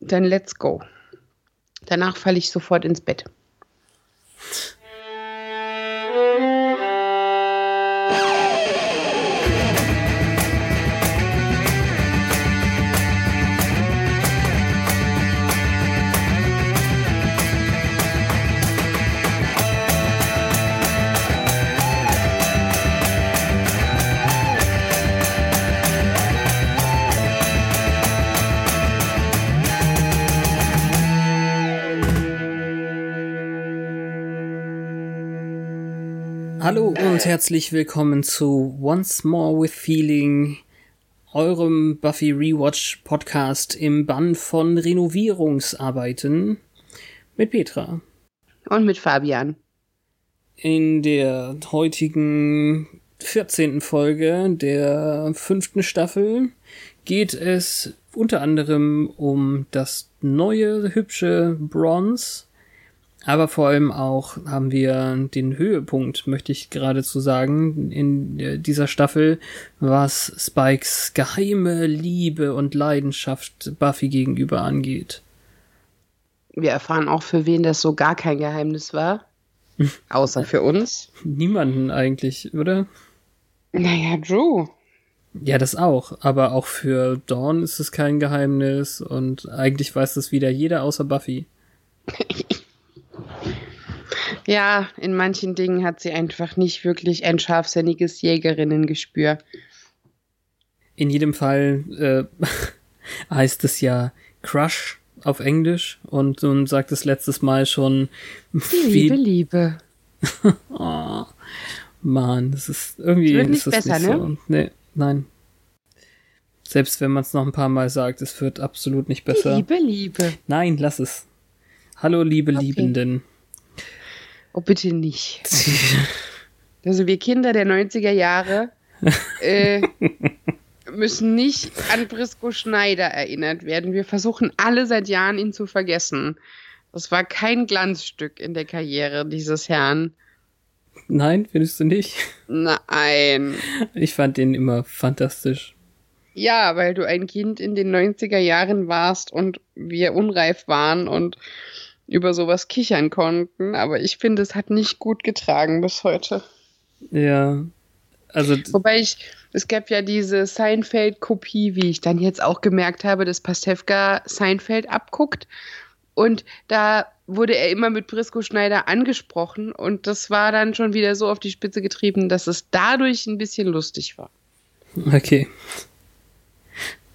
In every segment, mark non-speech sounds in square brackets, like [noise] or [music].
dann let's go. Danach falle ich sofort ins Bett. Hallo und herzlich willkommen zu Once More with Feeling, eurem Buffy Rewatch Podcast im Bann von Renovierungsarbeiten mit Petra. Und mit Fabian. In der heutigen 14. Folge der fünften Staffel geht es unter anderem um das neue hübsche Bronze aber vor allem auch haben wir den Höhepunkt, möchte ich geradezu sagen, in dieser Staffel, was Spikes geheime Liebe und Leidenschaft Buffy gegenüber angeht. Wir erfahren auch, für wen das so gar kein Geheimnis war. [laughs] Außer für uns. Niemanden eigentlich, oder? Naja, Drew. Ja, das auch. Aber auch für Dawn ist es kein Geheimnis und eigentlich weiß das wieder jeder außer Buffy. [laughs] Ja, in manchen Dingen hat sie einfach nicht wirklich ein scharfsinniges Jägerinnengespür. In jedem Fall äh, [laughs] heißt es ja Crush auf Englisch und du sagt es letztes Mal schon. Liebe, Liebe. [laughs] oh, Mann, das ist irgendwie wird nicht ist das besser, nicht ne? so. Nee, nein. Selbst wenn man es noch ein paar Mal sagt, es wird absolut nicht besser. Liebe, Liebe. Nein, lass es. Hallo, liebe Okay. Liebenden. Oh, bitte nicht. Also wir Kinder der 90er Jahre äh, müssen nicht an Brisco Schneider erinnert werden. Wir versuchen alle seit Jahren ihn zu vergessen. Das war kein Glanzstück in der Karriere dieses Herrn. Nein, findest du nicht? Nein. Ich fand den immer fantastisch. Ja, weil du ein Kind in den 90er Jahren warst und wir unreif waren und über sowas kichern konnten. Aber ich finde, es hat nicht gut getragen bis heute. Ja. Also, Wobei ich, es gab ja diese Seinfeld-Kopie, wie ich dann jetzt auch gemerkt habe, dass Pastewka Seinfeld abguckt. Und da wurde er immer mit Brisco Schneider angesprochen. Und das war dann schon wieder so auf die Spitze getrieben, dass es dadurch ein bisschen lustig war. okay.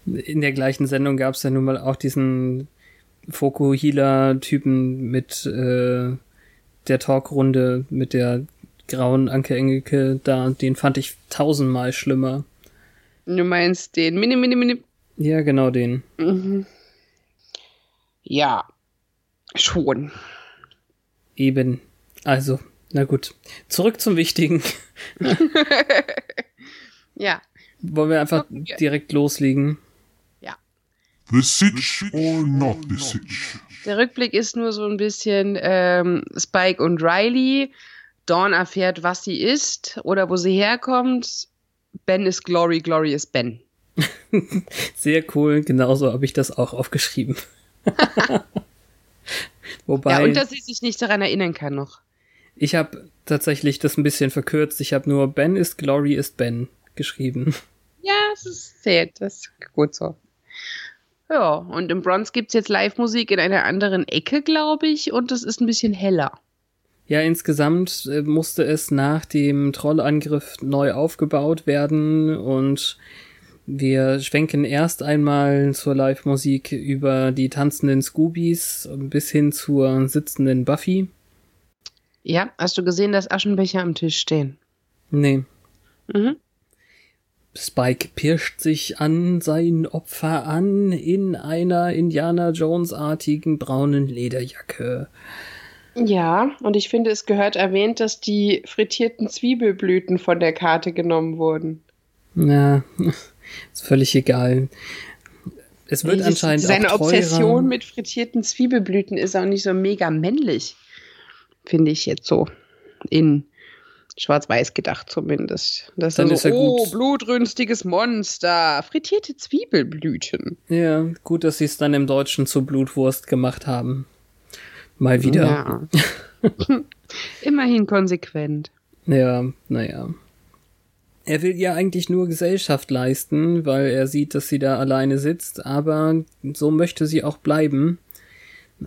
In der gleichen Sendung gab es ja nun mal auch diesen Fokuhila-Typen mit äh, der Talkrunde mit der grauen Anke Engelke da. Den fand ich tausendmal schlimmer. Du meinst den Mini, Mini, Mini. Ja, genau den. Mhm. Ja, schon. Eben. Also, na gut. Zurück zum Wichtigen. [laughs] Ja, Wollen wir einfach direkt loslegen? The Sitch or not the Sitch? der Rückblick ist nur so ein bisschen ähm, Spike und Riley. Dawn erfährt, was sie ist oder wo sie herkommt. Ben ist Glory, Glory ist Ben. [laughs] Sehr cool, genauso habe ich das auch aufgeschrieben. [laughs] Wobei, Ja, und dass sie sich nicht daran erinnern kann noch. ich habe tatsächlich das ein bisschen verkürzt. Ich habe nur Ben ist Glory ist Ben geschrieben. Ja, es ist sehr, das ist gut so. Ja, und im Bronze gibt's jetzt Live-Musik in einer anderen Ecke, glaube ich, und es ist ein bisschen heller. Ja, insgesamt äh, musste es nach dem Trollangriff neu aufgebaut werden und wir schwenken erst einmal zur Live-Musik über die tanzenden Scoobies bis hin zur sitzenden Buffy. Ja, hast du gesehen, dass Aschenbecher am Tisch stehen? Nee. Mhm. Spike pirscht sich an sein Opfer an in einer Indiana Jones-artigen braunen Lederjacke. Ja, und ich finde, es gehört erwähnt, dass die frittierten Zwiebelblüten von der Karte genommen wurden. Na, [laughs] ist völlig egal. Es wird Nee, anscheinend Seine auch teurer. Obsession mit frittierten Zwiebelblüten ist auch nicht so mega männlich. Finde ich jetzt so. In schwarz-weiß gedacht zumindest. Das Dann so, ist ja oh, blutrünstiges Monster. Frittierte Zwiebelblüten. Ja, gut, dass sie es dann im Deutschen zur Blutwurst gemacht haben. Mal wieder. Ja. [laughs] Immerhin konsequent. Ja, naja. Er will ihr eigentlich nur Gesellschaft leisten, weil er sieht, dass sie da alleine sitzt, aber so möchte sie auch bleiben.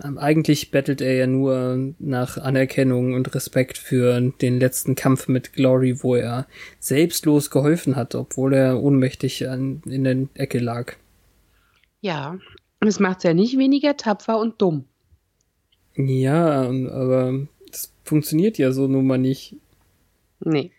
Eigentlich bettelt er ja nur nach Anerkennung und Respekt für den letzten Kampf mit Glory, wo er selbstlos geholfen hat, obwohl er ohnmächtig an, in der Ecke lag. Ja. Das macht ja nicht weniger tapfer und dumm. Ja, aber das funktioniert ja so nun mal nicht. Nee.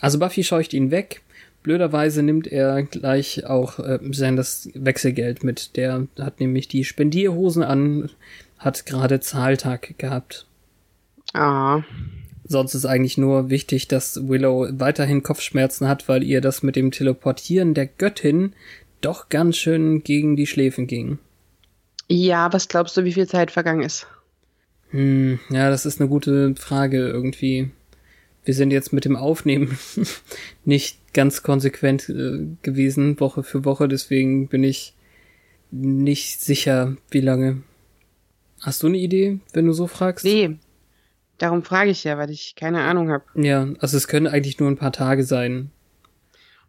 Also Buffy scheucht ihn weg. Blöderweise nimmt er gleich auch äh, Sanders Wechselgeld mit. Der hat nämlich die Spendierhosen an, hat gerade Zahltag gehabt. Ah. Sonst ist eigentlich nur wichtig, dass Willow weiterhin Kopfschmerzen hat, weil ihr das mit dem Teleportieren der Göttin doch ganz schön gegen die Schläfen ging. Ja, was glaubst du, wie viel Zeit vergangen ist? Hm, ja, das ist eine gute Frage irgendwie. Wir sind jetzt mit dem Aufnehmen [laughs] nicht ganz konsequent äh, gewesen, Woche für Woche, deswegen bin ich nicht sicher, wie lange. Hast du eine Idee, wenn du so fragst? Nee. Darum frage ich ja, weil ich keine Ahnung habe. Ja, also es können eigentlich nur ein paar Tage sein.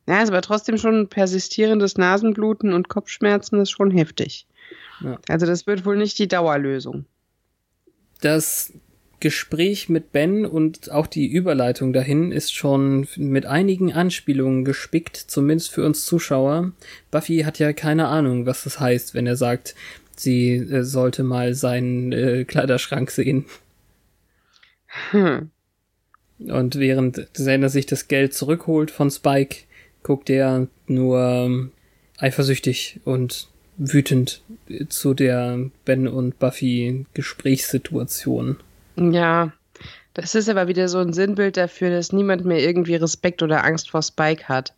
Ja, ist aber trotzdem schon persistierendes Nasenbluten und Kopfschmerzen ist schon heftig. Ja. Also das wird wohl nicht die Dauerlösung. Das Gespräch mit Ben und auch die Überleitung dahin ist schon mit einigen Anspielungen gespickt, zumindest für uns Zuschauer. Buffy hat ja keine Ahnung, was das heißt, wenn er sagt, sie äh, sollte mal seinen äh, Kleiderschrank sehen. Hm. Und während Xander sich das Geld zurückholt von Spike, guckt er nur ähm, eifersüchtig und wütend zu der Ben und Buffy Gesprächssituation. Ja, das ist aber wieder so ein Sinnbild dafür, dass niemand mehr irgendwie Respekt oder Angst vor Spike hat.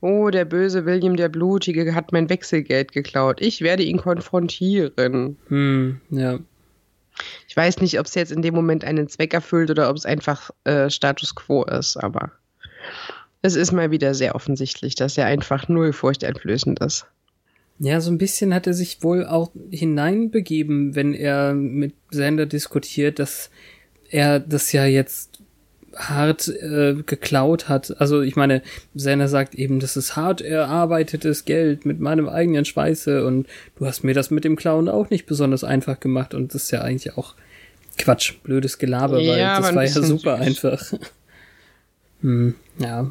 Oh, der böse William der Blutige hat mein Wechselgeld geklaut. Ich werde ihn konfrontieren. Hm, ja. Ich weiß nicht, ob es jetzt in dem Moment einen Zweck erfüllt oder ob es einfach äh, Status quo ist, aber es ist mal wieder sehr offensichtlich, dass er einfach null furchteinflößend ist. Ja, so ein bisschen hat er sich wohl auch hineinbegeben, wenn er mit Sander diskutiert, dass er das ja jetzt hart äh, geklaut hat. Also ich meine, Sander sagt eben, das ist hart erarbeitetes Geld mit meinem eigenen Schweiße und du hast mir das mit dem Klauen auch nicht besonders einfach gemacht und das ist ja eigentlich auch Quatsch, blödes Gelaber, weil Ja, aber das war ja super süß. einfach. [laughs] hm, ja,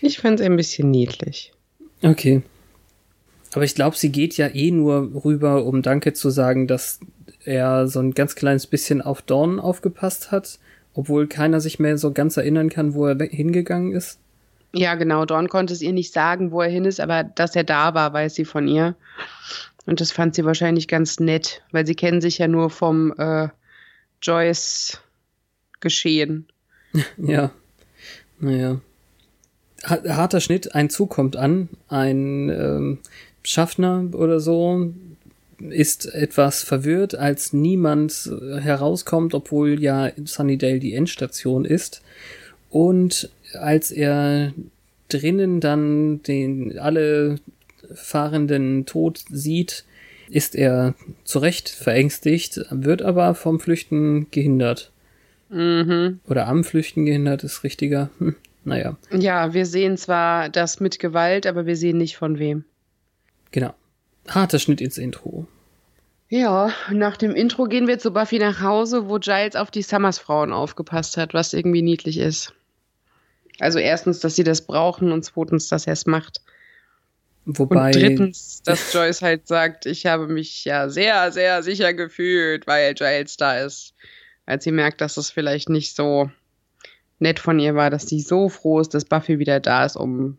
Ich fand es ein bisschen niedlich. Okay. Aber ich glaube, sie geht ja eh nur rüber, um Danke zu sagen, dass er so ein ganz kleines bisschen auf Dawn aufgepasst hat, obwohl keiner sich mehr so ganz erinnern kann, wo er hingegangen ist. Ja, genau. Dawn konnte es ihr nicht sagen, wo er hin ist, aber dass er da war, weiß sie von ihr. Und das fand sie wahrscheinlich ganz nett, weil sie kennen sich ja nur vom äh, Joyce-Geschehen. [laughs] Ja. Naja. Ha- Harter Schnitt, ein Zug kommt an, ein ähm, Schaffner oder so ist etwas verwirrt, als niemand herauskommt, obwohl ja Sunnydale die Endstation ist. Und als er drinnen dann den alle Fahrenden tot sieht, ist er zu Recht verängstigt, wird aber vom Flüchten gehindert. Mhm. Oder am Flüchten gehindert ist richtiger. Hm, naja, Ja, wir sehen zwar das mit Gewalt, aber wir sehen nicht von wem. genau. Harter Schnitt ins Intro. Ja, nach dem Intro gehen wir zu Buffy nach Hause, wo Giles auf die Summers-Frauen aufgepasst hat, was irgendwie niedlich ist. Also erstens, dass sie das brauchen und zweitens, dass er es macht. Wobei, Und drittens, dass Joyce halt sagt, ich habe mich ja sehr, sehr sicher gefühlt, weil Giles da ist. Als sie merkt, dass es vielleicht nicht so nett von ihr war, dass sie so froh ist, dass Buffy wieder da ist, um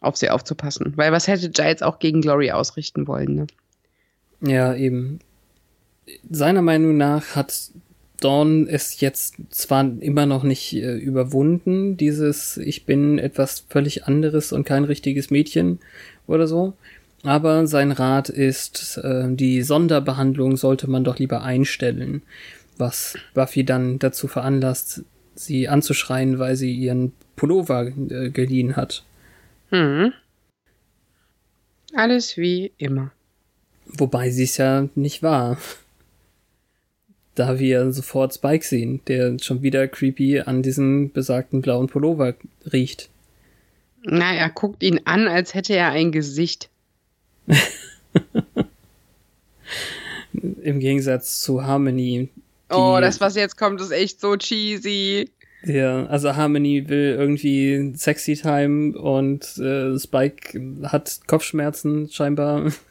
auf sie aufzupassen. Weil was hätte Giles auch gegen Glory ausrichten wollen, ne? Ja, eben. Seiner Meinung nach hat Dawn es jetzt zwar immer noch nicht äh, überwunden, dieses ich bin etwas völlig anderes und kein richtiges Mädchen oder so, aber sein Rat ist, äh, die Sonderbehandlung sollte man doch lieber einstellen, was Buffy dann dazu veranlasst, sie anzuschreien, weil sie ihren Pullover äh, geliehen hat. Hm. Alles wie immer. Wobei sie es ja nicht war. Da wir sofort Spike sehen, der schon wieder creepy an diesem besagten blauen Pullover riecht. Na, er guckt ihn an, als hätte er ein Gesicht. [laughs] Im Gegensatz zu Harmony. Oh, das, was jetzt kommt, ist echt so cheesy. Ja, also Harmony will irgendwie Sexy Time und äh, Spike hat Kopfschmerzen scheinbar. [laughs]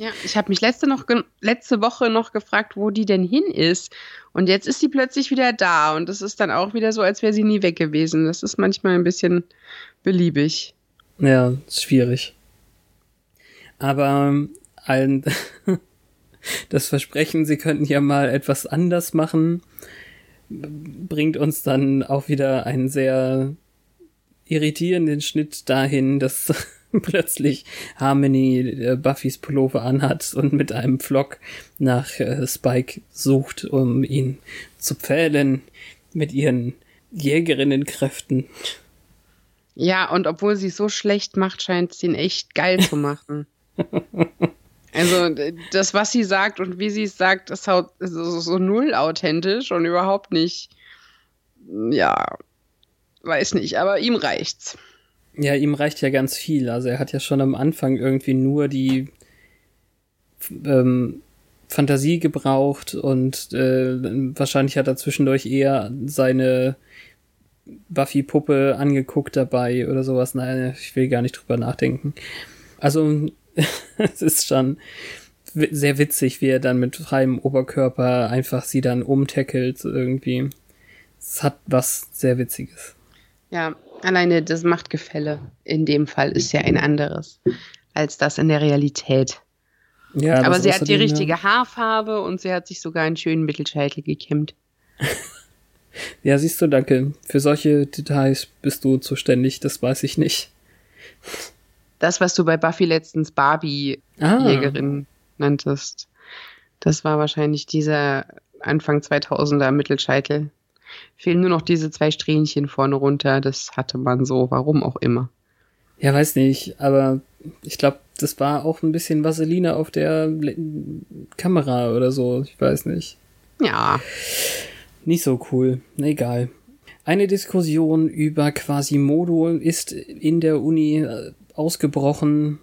Ja, ich habe mich letzte, noch letzte Woche noch gefragt, wo die denn hin ist. Und jetzt ist sie plötzlich wieder da. Und das ist dann auch wieder so, als wäre sie nie weg gewesen. Das ist manchmal ein bisschen beliebig. Ja, schwierig. Aber ein, [laughs] das Versprechen, sie könnten ja mal etwas anders machen, bringt uns dann auch wieder einen sehr irritierenden Schnitt dahin, dass [laughs] plötzlich Harmony äh, Buffys Pullover anhat und mit einem Flock nach äh, Spike sucht, um ihn zu pfählen mit ihren Jägerinnenkräften. Ja, und obwohl sie so schlecht macht, scheint sie ihn echt geil zu [laughs] machen. Also das, was sie sagt und wie sie es sagt, ist so, so null authentisch und überhaupt nicht, ja, weiß nicht, aber ihm reicht's. Ja, ihm reicht ja ganz viel. Also er hat ja schon am Anfang irgendwie nur die ähm, Fantasie gebraucht und äh, wahrscheinlich hat er zwischendurch eher seine Buffy-Puppe angeguckt dabei oder sowas. Nein, ich will gar nicht drüber nachdenken. Also [laughs] es ist schon sehr witzig, wie er dann mit freiem Oberkörper einfach sie dann umtackelt irgendwie. Es hat was sehr Witziges. Ja, alleine das Machtgefälle in dem Fall ist ja ein anderes als das in der Realität. Ja, Aber sie hat die richtige ja. Haarfarbe und sie hat sich sogar einen schönen Mittelscheitel gekämmt. [laughs] ja, siehst du, danke. Für solche Details bist du zuständig, das weiß ich nicht. Das, was du bei Buffy letztens Barbie-Jägerin ah. nanntest, das war wahrscheinlich dieser Anfang 2000er Mittelscheitel. Fehlen nur noch diese zwei Strähnchen vorne runter. Das hatte man so, warum auch immer. Ja, weiß nicht, aber ich glaube, das war auch ein bisschen Vaseline auf der Kamera oder so. Ich weiß nicht. Ja. Nicht so cool. Egal. Eine Diskussion über Quasimodo ist in der Uni äh, ausgebrochen.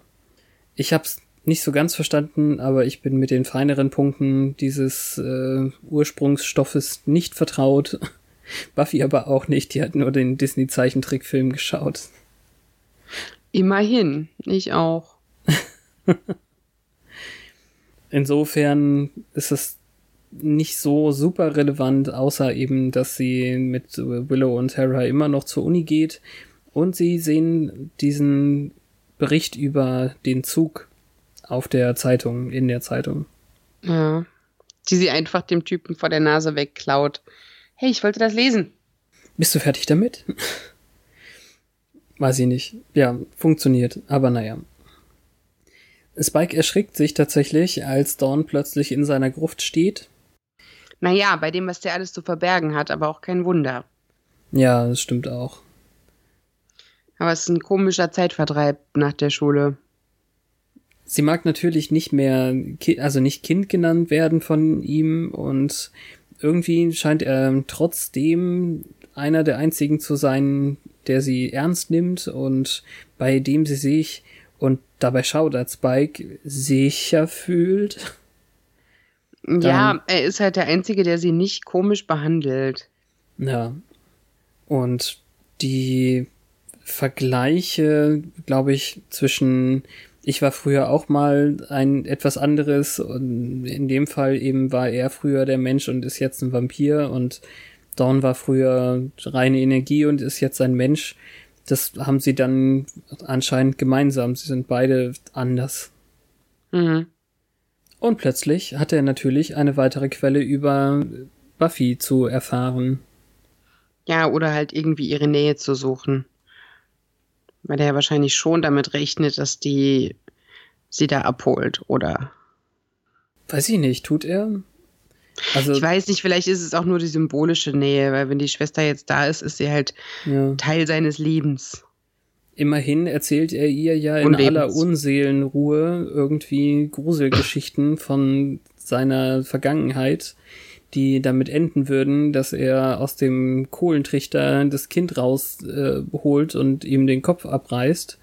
Ich habe es nicht so ganz verstanden, aber ich bin mit den feineren Punkten dieses äh, Ursprungsstoffes nicht vertraut. [laughs] Buffy aber auch nicht, die hat nur den Disney-Zeichentrickfilm geschaut. Immerhin, ich auch. [laughs] Insofern ist es nicht so super relevant, außer eben, dass sie mit Willow und Hera immer noch zur Uni geht und sie sehen diesen Bericht über den Zug auf der Zeitung, in der Zeitung. Ja. Die sie einfach dem Typen vor der Nase wegklaut hey, ich wollte das lesen. Bist du fertig damit? Weiß ich nicht. Ja, funktioniert, aber naja. Spike erschrickt sich tatsächlich, als Dawn plötzlich in seiner Gruft steht. Naja, bei dem, was der alles zu verbergen hat, aber auch kein Wunder. Ja, das stimmt auch. Aber es ist ein komischer Zeitvertreib nach der Schule. Sie mag natürlich nicht mehr, also nicht Kind genannt werden von ihm und irgendwie scheint er trotzdem einer der einzigen zu sein, der sie ernst nimmt und bei dem sie sich und dabei schaut als Spike sicher fühlt. Ja, er ist halt der Einzige, der sie nicht komisch behandelt. Ja. Und die Vergleiche, glaube ich, zwischen ich war früher auch mal ein etwas anderes und in dem Fall eben war er früher der Mensch und ist jetzt ein Vampir und Dawn war früher reine Energie und ist jetzt ein Mensch. das haben sie dann anscheinend gemeinsam. Sie sind beide anders. Mhm. Und plötzlich hat er natürlich eine weitere Quelle über Buffy zu erfahren. Ja, oder halt irgendwie ihre Nähe zu suchen. Weil er ja wahrscheinlich schon damit rechnet, dass die sie da abholt, oder? Weiß ich nicht, tut er? Also, Ich weiß nicht, vielleicht ist es auch nur die symbolische Nähe, weil wenn die Schwester jetzt da ist, ist sie halt ja. Teil seines Lebens. Immerhin erzählt er ihr ja in Unlebens. aller Unseelenruhe irgendwie Gruselgeschichten von seiner Vergangenheit, die damit enden würden, dass er aus dem Kohlentrichter das Kind rausholt äh, und ihm den Kopf abreißt.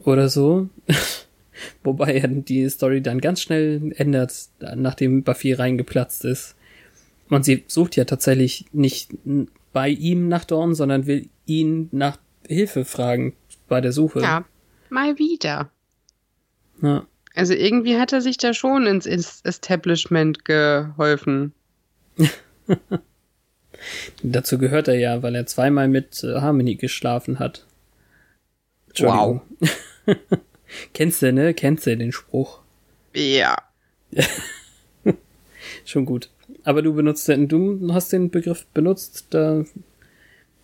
Oder so. [laughs] Wobei er die Story dann ganz schnell ändert, nachdem Buffy reingeplatzt ist. Und sie sucht ja tatsächlich nicht bei ihm nach Dorn, sondern will ihn nach Hilfe fragen bei der Suche. Ja, mal wieder. Ja. Also irgendwie hat er sich da schon Ins- Establishment geholfen. [laughs] Dazu gehört er ja, weil er zweimal mit äh, Harmony geschlafen hat. Entschuldigung. [laughs] Kennst du, ne? Kennst du den Spruch? Ja. [laughs] Schon gut. Aber du benutzt den, du hast den Begriff benutzt, da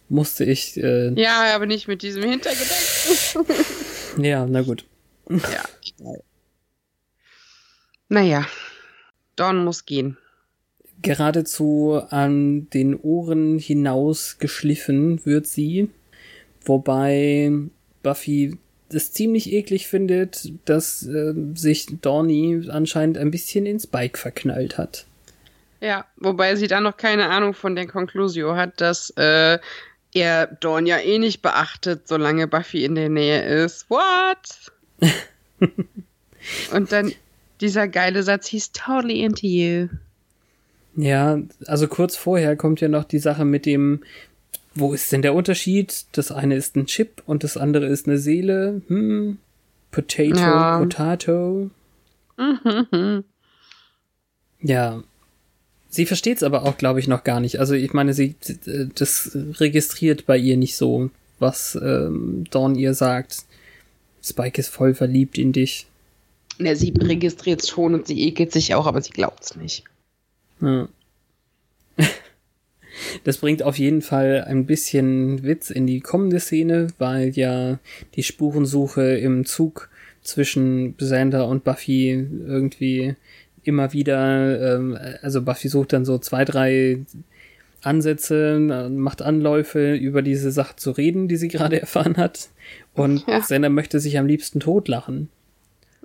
musste ich, äh, Ja, aber nicht mit diesem Hintergedanken. ja, na gut. ja, egal. Naja, Dawn muss gehen. Geradezu an den Ohren hinaus geschliffen wird sie, wobei Buffy es ziemlich eklig findet, dass äh, sich Dorny anscheinend ein bisschen ins Bike verknallt hat. Ja, wobei sie da noch keine Ahnung von der Conclusio hat, dass äh, er Dawn ja eh nicht beachtet, solange Buffy in der Nähe ist. What? [laughs] Und dann dieser geile Satz, he's totally into you. Ja, also kurz vorher kommt ja noch die Sache mit dem, wo ist denn der Unterschied? Das eine ist ein Chip und das andere ist eine Seele. Hm. Potato, Ja. Potato. Mhm. [laughs] Ja. Sie versteht's aber auch, glaube ich, noch gar nicht. Also ich meine, sie äh, das registriert bei ihr nicht so, was ähm, Dawn ihr sagt. Spike ist voll verliebt in dich. Ne, sie registriert schon und sie ekelt sich auch, aber sie glaubt's nicht. Ja. Das bringt auf jeden Fall ein bisschen Witz in die kommende Szene, weil ja die Spurensuche im Zug zwischen Xander und Buffy irgendwie immer wieder, ähm, also Buffy sucht dann so zwei, drei Ansätze, macht Anläufe, über diese Sache zu reden, die sie gerade [laughs] erfahren hat. Und Ja. Xander möchte sich am liebsten totlachen.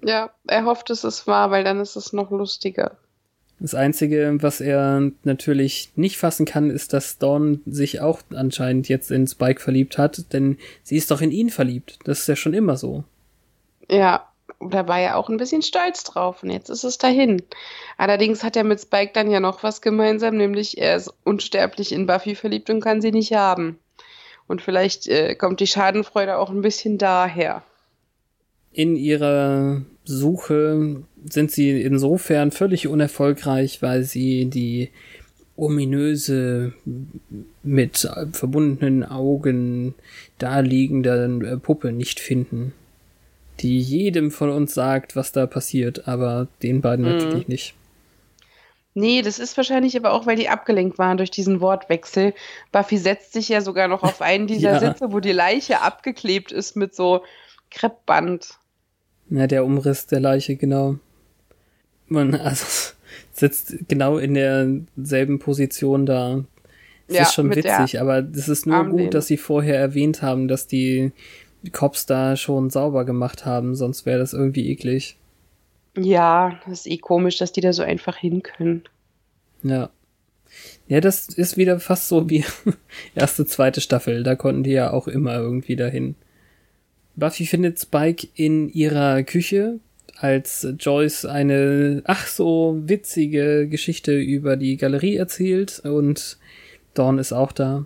Ja, er hofft, es ist wahr, weil dann ist es noch lustiger. Das Einzige, was er natürlich nicht fassen kann, ist, dass Dawn sich auch anscheinend jetzt in Spike verliebt hat, denn sie ist doch in ihn verliebt. Das ist ja schon immer so. Ja, da war er auch ein bisschen stolz drauf und jetzt ist es dahin. Allerdings hat er mit Spike dann ja noch was gemeinsam, nämlich er ist unsterblich in Buffy verliebt und kann sie nicht haben. Und vielleicht äh, kommt die Schadenfreude auch ein bisschen daher. In ihrer Suche sind sie insofern völlig unerfolgreich, weil sie die ominöse, mit verbundenen Augen daliegende äh, Puppe nicht finden. Die jedem von uns sagt, was da passiert, aber den beiden Mhm. natürlich nicht. Nee, das ist wahrscheinlich aber auch, weil die abgelenkt waren durch diesen Wortwechsel. Buffy setzt sich ja sogar noch auf einen dieser [laughs] Ja. Sitze, wo die Leiche abgeklebt ist mit so Kreppband. Ja, der Umriss der Leiche, genau. Man [laughs] also, sitzt genau in derselben Position da. Das Ja, ist schon witzig, aber das ist nur Armlehne. gut, dass sie vorher erwähnt haben, dass die Cops da schon sauber gemacht haben, sonst wäre das irgendwie eklig. Ja, das ist eh komisch, dass die da so einfach hin können. Ja. Ja, das ist wieder fast so wie [laughs] erste, zweite Staffel. Da konnten die ja auch immer irgendwie dahin. Buffy findet Spike in ihrer Küche, als Joyce eine ach so witzige Geschichte über die Galerie erzählt und Dawn ist auch da.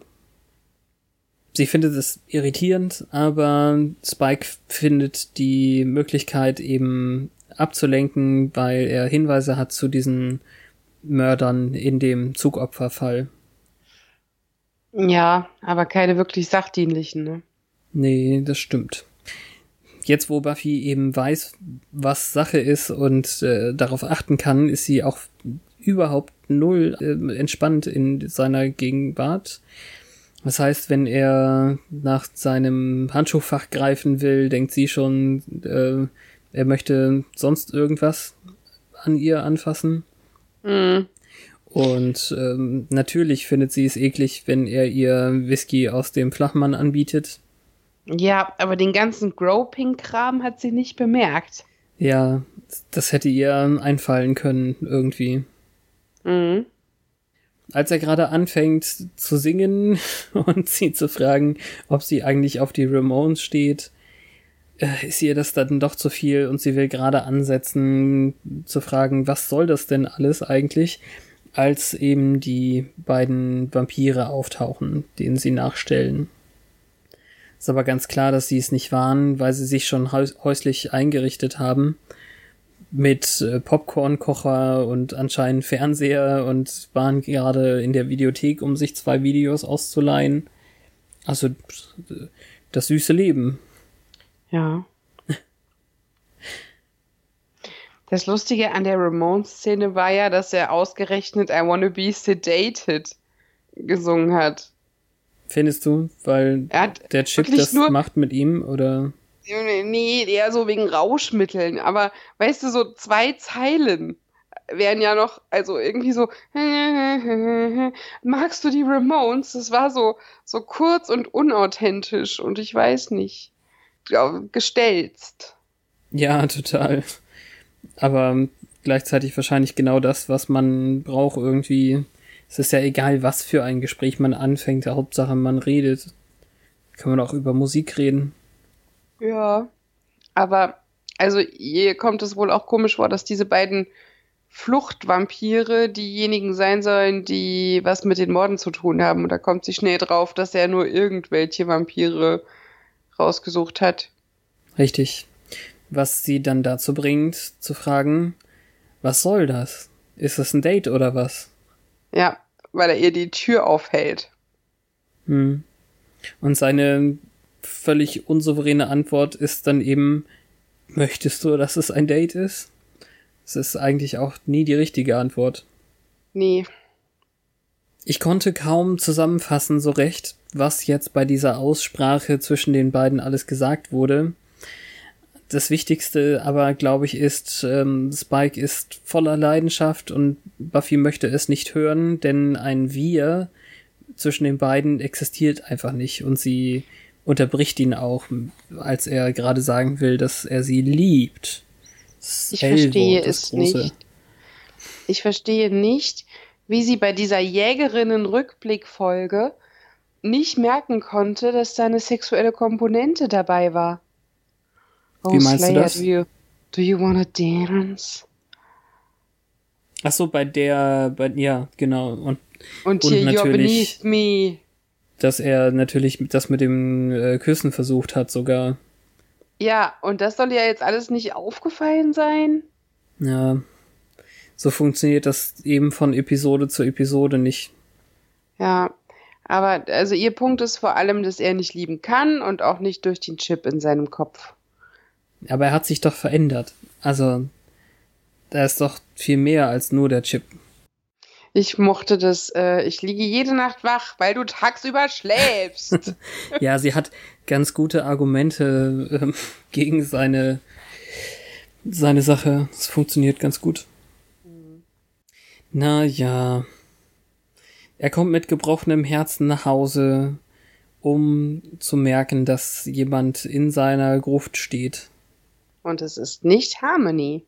Sie findet es irritierend, aber Spike findet die Möglichkeit eben abzulenken, weil er Hinweise hat zu diesen Mördern in dem Zugopferfall. Ja, aber keine wirklich sachdienlichen, ne? Nee, das stimmt. Jetzt, wo Buffy eben weiß, was Sache ist und äh, darauf achten kann, ist sie auch überhaupt null äh, entspannt in seiner Gegenwart. Das heißt, wenn er nach seinem Handschuhfach greifen will, denkt sie schon, äh, er möchte sonst irgendwas an ihr anfassen. Mhm. Und ähm, natürlich findet sie es eklig, wenn er ihr Whisky aus dem Flachmann anbietet. Ja, aber den ganzen Groping-Kram hat sie nicht bemerkt. Ja, das hätte ihr einfallen können irgendwie. Mhm. Als er gerade anfängt zu singen [laughs] und sie zu fragen, ob sie eigentlich auf die Ramones steht, äh, ist ihr das dann doch zu viel und sie will gerade ansetzen zu fragen, was soll das denn alles eigentlich, als eben die beiden Vampire auftauchen, denen sie nachstellen. Ist aber ganz klar, dass sie es nicht waren, weil sie sich schon häuslich eingerichtet haben mit äh, Popcornkocher und anscheinend Fernseher und waren gerade in der Videothek, um sich zwei Videos auszuleihen. Also das süße Leben. Ja. Das Lustige an der Ramones-Szene war ja, dass er ausgerechnet I Wanna Be Sedated gesungen hat. Findest du, weil der Chip das macht mit ihm oder? Nee, eher so wegen Rauschmitteln. Aber weißt du, so zwei Zeilen wären ja noch, also irgendwie so, magst du die Ramones? Das war so, so kurz und unauthentisch und ich weiß nicht, gestelzt. Ja, total. Aber gleichzeitig wahrscheinlich genau das, was man braucht irgendwie. Es ist ja egal, was für ein Gespräch man anfängt, Hauptsache man redet. Kann man auch über Musik reden. Ja, aber also ihr kommt es wohl auch komisch vor, dass diese beiden Fluchtvampire diejenigen sein sollen, die was mit den Morden zu tun haben. Und da kommt sie schnell drauf, dass er nur irgendwelche Vampire rausgesucht hat. Richtig. Was sie dann dazu bringt, zu fragen, was soll das? Ist das ein Date oder was? Ja, weil er ihr die Tür aufhält. Hm. Und seine völlig unsouveräne Antwort ist dann eben, möchtest du, dass es ein Date ist? Das ist eigentlich auch nie die richtige Antwort. Nee. Ich konnte kaum zusammenfassen so recht, was jetzt bei dieser Aussprache zwischen den beiden alles gesagt wurde. Das Wichtigste aber, glaube ich, ist, ähm, Spike ist voller Leidenschaft und Buffy möchte es nicht hören, denn ein Wir zwischen den beiden existiert einfach nicht und sie unterbricht ihn auch, als er gerade sagen will, dass er sie liebt. Ich verstehe es nicht. Ich verstehe nicht, wie sie bei dieser Jägerinnen-Rückblick-Folge nicht merken konnte, dass da eine sexuelle Komponente dabei war. Oh, wie meinst Slayer, du das? Do you, do you wanna dance? Ach so, bei der, bei, ja, genau. Und, und, und hier, you're beneath me dass er natürlich das mit dem äh, Küssen versucht hat sogar. Ja, und das soll ja jetzt alles nicht aufgefallen sein. Ja. So funktioniert das eben von Episode zu Episode nicht. Ja, aber also ihr Punkt ist vor allem, dass er nicht lieben kann und auch nicht durch den Chip in seinem Kopf. Aber er hat sich doch verändert. Also, da ist doch viel mehr als nur der Chip. Ich mochte das, äh, ich liege jede Nacht wach, weil du tagsüber schläfst. [laughs] ja, sie hat ganz gute Argumente äh, [laughs] gegen seine, seine Sache. Es funktioniert ganz gut. Mhm. Na ja. Er kommt mit gebrochenem Herzen nach Hause, um zu merken, dass jemand in seiner Gruft steht. Und es ist nicht Harmony.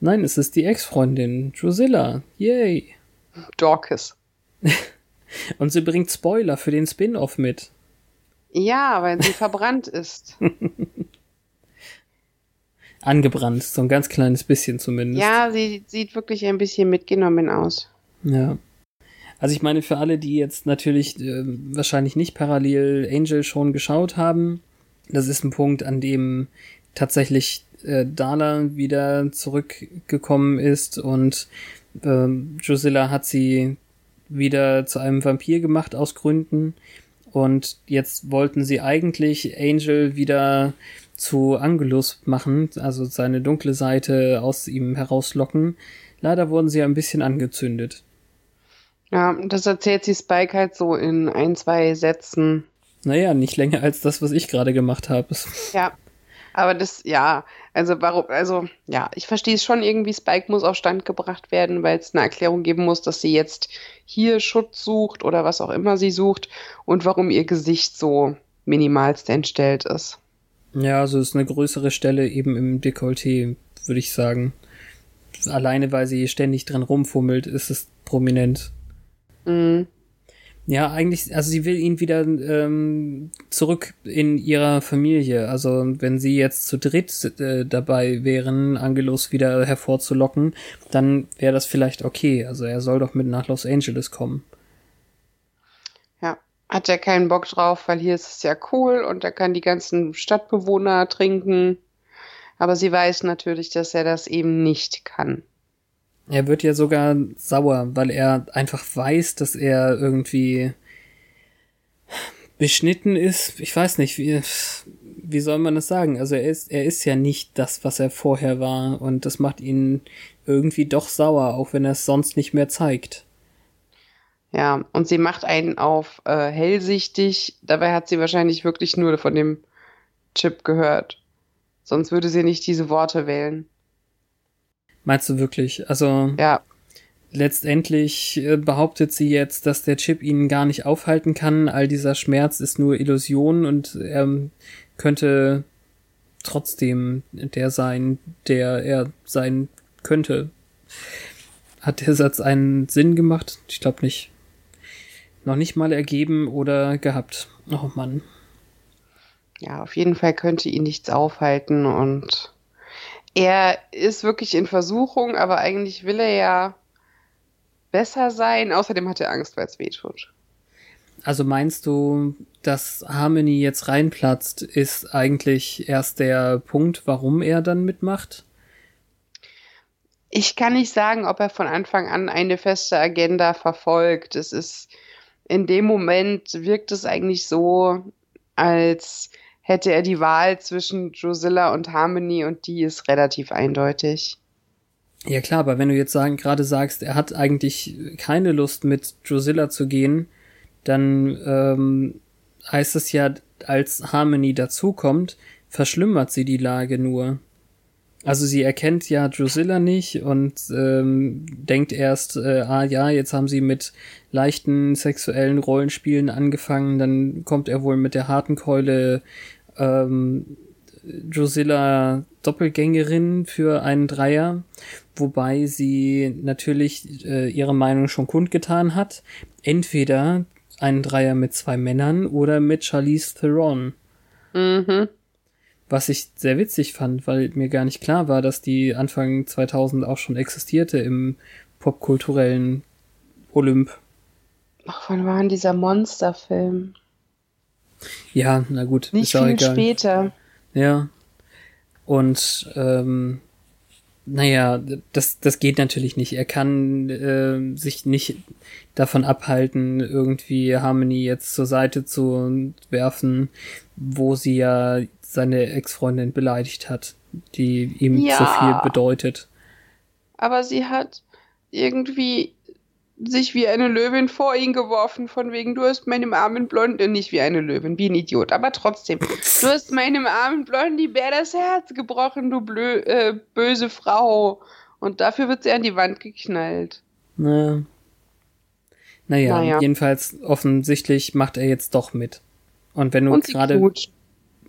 Nein, es ist die Ex-Freundin, Drusilla. Yay. Dorcas. [laughs] Und sie bringt Spoiler für den Spin-off mit. Ja, weil sie verbrannt ist. [laughs] Angebrannt, so ein ganz kleines bisschen zumindest. Ja, sie sieht wirklich ein bisschen mitgenommen aus. Ja. Also ich meine, für alle, die jetzt natürlich äh, wahrscheinlich nicht parallel Angel schon geschaut haben, das ist ein Punkt, an dem tatsächlich äh, Dala wieder zurückgekommen ist und ähm, Drusilla hat sie wieder zu einem Vampir gemacht aus Gründen Und jetzt wollten sie eigentlich Angel wieder zu Angelus machen, also seine dunkle Seite aus ihm herauslocken. Leider wurden sie ein bisschen angezündet. Ja, das erzählt sie Spike halt so in ein, zwei Sätzen. Naja, nicht länger als das, was ich gerade gemacht habe. Ja, aber das, ja, also warum, also ja, ich verstehe es schon irgendwie, Spike muss auf Stand gebracht werden, weil es eine Erklärung geben muss, dass sie jetzt hier Schutz sucht oder was auch immer sie sucht und warum ihr Gesicht so minimalst entstellt ist. Ja, also es ist eine größere Stelle eben im Dekolleté, würde ich sagen. Alleine weil sie ständig dran rumfummelt, ist es prominent. Mhm. Ja, eigentlich, also sie will ihn wieder ähm, zurück in ihrer Familie. Also wenn sie jetzt zu dritt äh, dabei wären, Angelos wieder hervorzulocken, dann wäre das vielleicht okay. Also er soll doch mit nach Los Angeles kommen. Ja, hat er keinen Bock drauf, weil hier ist es ja cool und er kann die ganzen Stadtbewohner trinken. Aber sie weiß natürlich, dass er das eben nicht kann. Er wird ja sogar sauer, weil er einfach weiß, dass er irgendwie beschnitten ist. Ich weiß nicht, wie, wie soll man das sagen? Also er ist, er ist ja nicht das, was er vorher war und das macht ihn irgendwie doch sauer, auch wenn er es sonst nicht mehr zeigt. Ja, und sie macht einen auf äh, hellsichtig. Dabei hat sie wahrscheinlich wirklich nur von dem Chip gehört. Sonst würde sie nicht diese Worte wählen. Meinst du wirklich? Also ja. letztendlich äh, behauptet sie jetzt, dass der Chip ihn gar nicht aufhalten kann. All dieser Schmerz ist nur Illusion und er könnte trotzdem der sein, der er sein könnte. Hat der Satz einen Sinn gemacht? Ich glaube nicht. Noch nicht mal ergeben oder gehabt. Oh Mann. Ja, auf jeden Fall könnte ihn nichts aufhalten und er ist wirklich in Versuchung, aber eigentlich will er ja besser sein. Außerdem hat er Angst, weil es weh tut. Also meinst du, dass Harmony jetzt reinplatzt, ist eigentlich erst der Punkt, warum er dann mitmacht? Ich kann nicht sagen, ob er von Anfang an eine feste Agenda verfolgt. Es ist in dem Moment wirkt es eigentlich so, als hätte er die Wahl zwischen Drusilla und Harmony und die ist relativ eindeutig. Ja klar, aber wenn du jetzt sagen, gerade sagst, er hat eigentlich keine Lust mit Drusilla zu gehen, dann ähm, heißt es ja, als Harmony dazukommt, verschlimmert sie die Lage nur. Also sie erkennt ja Drusilla nicht und ähm, denkt erst, äh, ah ja, jetzt haben sie mit leichten sexuellen Rollenspielen angefangen, dann kommt er wohl mit der harten Keule ähm, Drusilla Doppelgängerin für einen Dreier, wobei sie natürlich äh, ihre Meinung schon kundgetan hat. Entweder einen Dreier mit zwei Männern oder mit Charlize Theron. Mhm. Was ich sehr witzig fand, weil mir gar nicht klar war, dass die Anfang 2000 auch schon existierte im popkulturellen Olymp. Ach, wann war denn dieser Monsterfilm? Ja, na gut. Nicht viel egal. später. Ja. Und ähm, naja, das, das geht natürlich nicht. Er kann äh, sich nicht davon abhalten, irgendwie Harmony jetzt zur Seite zu werfen, wo sie ja seine Ex-Freundin beleidigt hat, die ihm Ja. zu viel bedeutet. Aber sie hat irgendwie sich wie eine Löwin vor ihn geworfen, von wegen, du hast meinem armen Blonden, nicht wie eine Löwin, wie ein Idiot, aber trotzdem, du hast meinem armen Blondi Bär das Herz gebrochen, du blö äh, böse Frau. Und dafür wird sie an die Wand geknallt. Naja. Naja, Naja. jedenfalls offensichtlich macht er jetzt doch mit. Und wenn du gerade.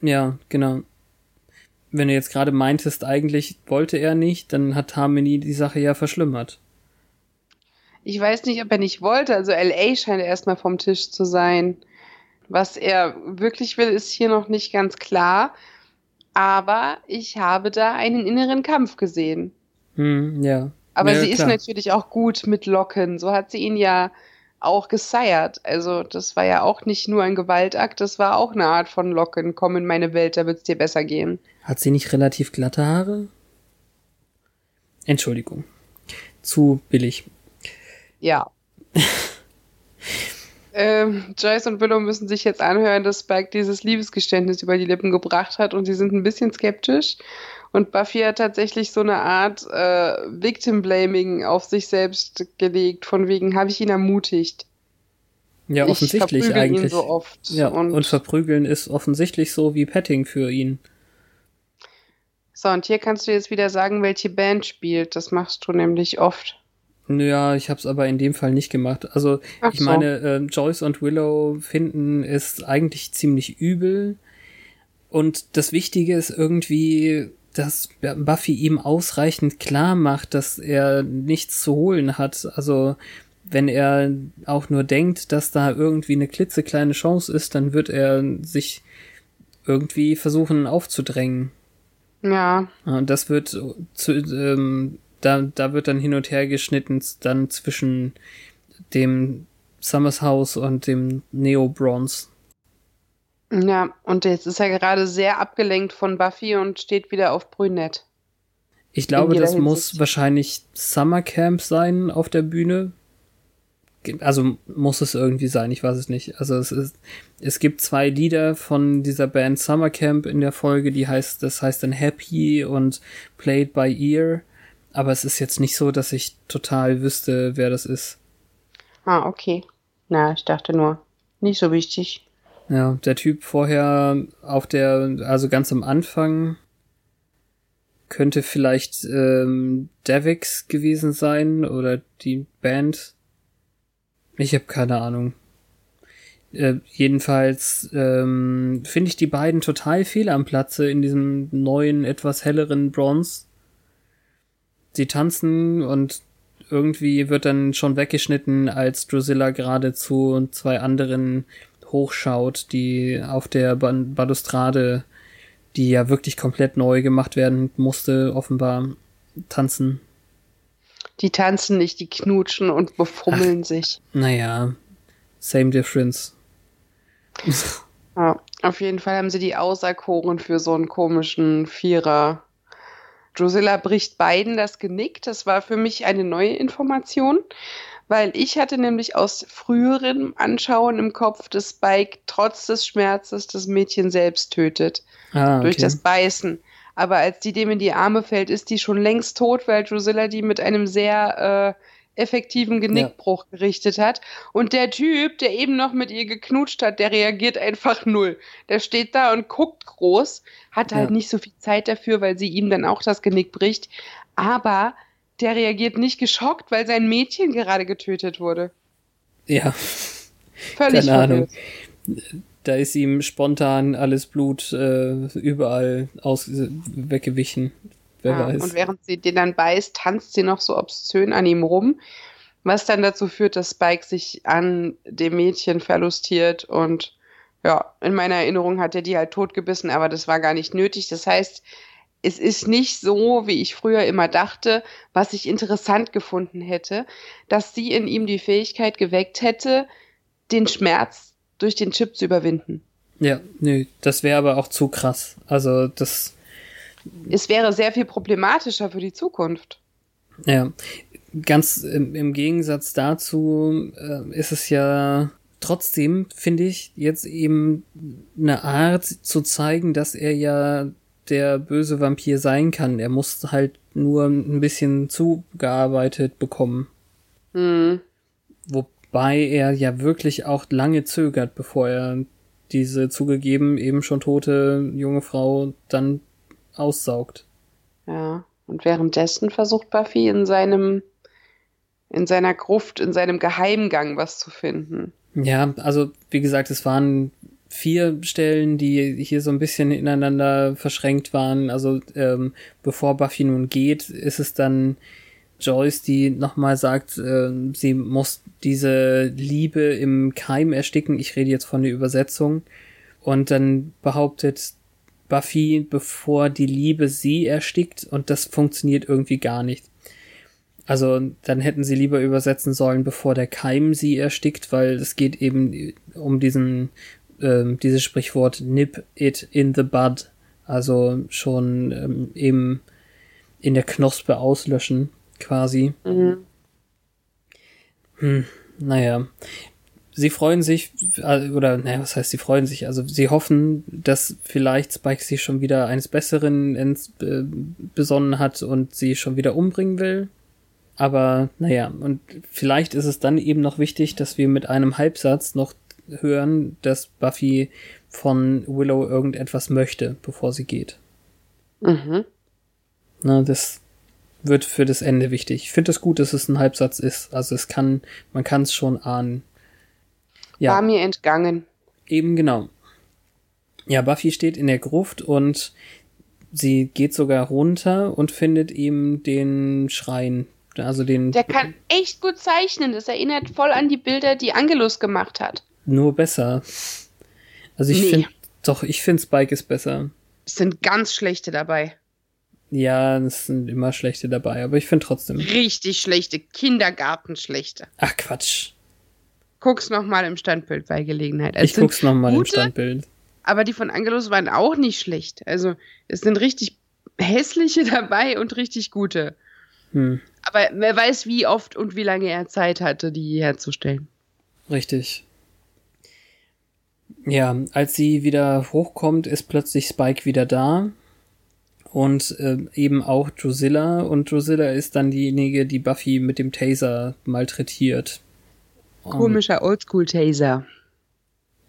Ja, genau. Wenn du jetzt gerade meintest, eigentlich wollte er nicht, dann hat Harmony die Sache ja verschlimmert. Ich weiß nicht, ob er nicht wollte. Also LA scheint erstmal vom Tisch zu sein. Was er wirklich will, ist hier noch nicht ganz klar. Aber ich habe da einen inneren Kampf gesehen. Hm, ja. Aber ja, sie klar. ist natürlich auch gut mit Locken. So hat sie ihn ja auch geseiert. Also das war ja auch nicht nur ein Gewaltakt, das war auch eine Art von Locken. Komm in meine Welt, da wird's dir besser gehen. Hat sie nicht relativ glatte Haare? Entschuldigung. Zu billig. Ja. [laughs] ähm, Joyce und Willow müssen sich jetzt anhören, dass Spike dieses Liebesgeständnis über die Lippen gebracht hat und sie sind ein bisschen skeptisch. Und Buffy hat tatsächlich so eine Art äh, Victim Blaming auf sich selbst gelegt, von wegen habe ich ihn ermutigt. Ja, Ich offensichtlich eigentlich. so oft. ja, und, Und- verprügeln ist offensichtlich so wie Petting für ihn. So, und hier kannst du jetzt wieder sagen, welche Band spielt. Das machst du nämlich oft. Ja, ich habe es aber in dem Fall nicht gemacht. Also Ach ich so. meine, äh, Joyce und Willow finden es eigentlich ziemlich übel. Und das Wichtige ist irgendwie, dass Buffy ihm ausreichend klar macht, dass er nichts zu holen hat. Also wenn er auch nur denkt, dass da irgendwie eine klitzekleine Chance ist, dann wird er sich irgendwie versuchen aufzudrängen. Ja, Und das wird zu, ähm, da, da wird dann hin und her geschnitten, dann zwischen dem Summers House und dem Neo Bronze. Ja. Und jetzt ist er gerade sehr abgelenkt von Buffy und steht wieder auf Brünette. Ich glaube, das muss Hinsicht. wahrscheinlich Summer Camp sein auf der Bühne. Also muss es irgendwie sein, ich weiß es nicht. Also es ist, es gibt zwei Lieder von dieser Band Summer Camp in der Folge, die heißt, das heißt dann Happy und Played by Ear. Aber es ist jetzt nicht so, dass ich total wüsste, wer das ist. Ah, okay. Na, ich dachte nur, nicht so wichtig. Ja, der Typ vorher auf der, also ganz am Anfang könnte vielleicht ähm, Davix gewesen sein oder die Band. Ich habe keine Ahnung. Äh, jedenfalls ähm, finde ich die beiden total fehl am Platze in diesem neuen, etwas helleren Bronze. Sie tanzen und irgendwie wird dann schon weggeschnitten, als Drusilla gerade zu zwei anderen hochschaut, die auf der Ban- Balustrade, die ja wirklich komplett neu gemacht werden musste, offenbar tanzen. Die tanzen nicht, die knutschen und befummeln sich. Naja, same difference. Ja, auf jeden Fall haben sie die auserkoren für so einen komischen Vierer. Drusilla bricht beiden das Genick. Das war für mich eine neue Information, weil ich hatte nämlich aus früherem Anschauen im Kopf, dass Spike trotz des Schmerzes das Mädchen selbst tötet. Ah, durch okay. das Beißen. Aber als die dem in die Arme fällt, ist die schon längst tot, weil Drusilla die mit einem sehr äh, effektiven Genickbruch gerichtet hat. Und der Typ, der eben noch mit ihr geknutscht hat, der reagiert einfach null. Der steht da und guckt groß, hat halt Ja. nicht so viel Zeit dafür, weil sie ihm dann auch das Genick bricht. Aber der reagiert nicht geschockt, weil sein Mädchen gerade getötet wurde. Ja, Völlig keine Ahnung. Da ist ihm spontan alles Blut äh, überall aus weggewichen. Wer Ja, weiß. Und während sie den dann beißt, tanzt sie noch so obszön an ihm rum, was dann dazu führt, dass Spike sich an dem Mädchen verlustiert und ja, in meiner Erinnerung hat er die halt totgebissen, aber das war gar nicht nötig. Das heißt, es ist nicht so, wie ich früher immer dachte, was ich interessant gefunden hätte, dass sie in ihm die Fähigkeit geweckt hätte, den Schmerz durch den Chip zu überwinden. Ja, nö, das wäre aber auch zu krass. Also das, Es wäre sehr viel problematischer für die Zukunft. ja, ganz im, im Gegensatz dazu äh, ist es ja trotzdem, finde ich, jetzt eben eine Art zu zeigen, dass er ja der böse Vampir sein kann. Er muss halt nur ein bisschen zugearbeitet bekommen. Hm. Wobei er ja wirklich auch lange zögert, bevor er diese zugegeben eben schon tote junge Frau dann aussaugt. Ja, und währenddessen versucht Buffy in seinem, in seiner Gruft, in seinem Geheimgang was zu finden. Ja, also wie gesagt, es waren vier Stellen, die hier so ein bisschen ineinander verschränkt waren. Also ähm, bevor Buffy nun geht, ist es dann Joyce, die nochmal sagt, äh, sie muss diese Liebe im Keim ersticken. Ich rede jetzt von der Übersetzung. Und dann behauptet Buffy, bevor die Liebe sie erstickt, und das funktioniert irgendwie gar nicht. Also dann hätten sie lieber übersetzen sollen, bevor der Keim sie erstickt, weil es geht eben um diesen ähm, dieses Sprichwort nip it in the bud, also schon ähm, eben in der Knospe auslöschen quasi. Mhm. Hm, naja. sie freuen sich, äh, oder naja, was heißt sie freuen sich? Also sie hoffen, dass vielleicht Spike sich schon wieder eines Besseren ins, äh, besonnen hat und sie schon wieder umbringen will. Aber naja, und vielleicht ist es dann eben noch wichtig, dass wir mit einem Halbsatz noch hören, dass Buffy von Willow irgendetwas möchte, bevor sie geht. Mhm. Na, das wird für das Ende wichtig. Ich finde es gut, dass es ein Halbsatz ist. Also es kann, man kann es schon ahnen. Ja. War mir entgangen. Eben genau. Ja, Buffy steht in der Gruft und sie geht sogar runter und findet ihm den Schrein. Also den. Der kann echt gut zeichnen. Das erinnert voll an die Bilder, die Angelus gemacht hat. Nur besser. Also ich Nee. finde, doch, ich finde Spike ist besser. Es sind ganz schlechte dabei. Ja, es sind immer schlechte dabei, aber ich finde trotzdem. Richtig schlechte, Kindergartenschlechte. Ach Quatsch. Guck's nochmal im Standbild bei Gelegenheit. Es Ich guck's nochmal im Standbild. Aber die von Angelus waren auch nicht schlecht. Also es sind richtig hässliche [laughs] dabei und richtig gute. Hm, Aber wer weiß, wie oft und wie lange er Zeit hatte, die herzustellen. richtig. Ja, als sie wieder hochkommt, ist plötzlich Spike wieder da. Und äh, eben auch Drusilla. Und Drusilla ist dann diejenige, die Buffy mit dem Taser malträtiert. Komischer Oldschool-Taser.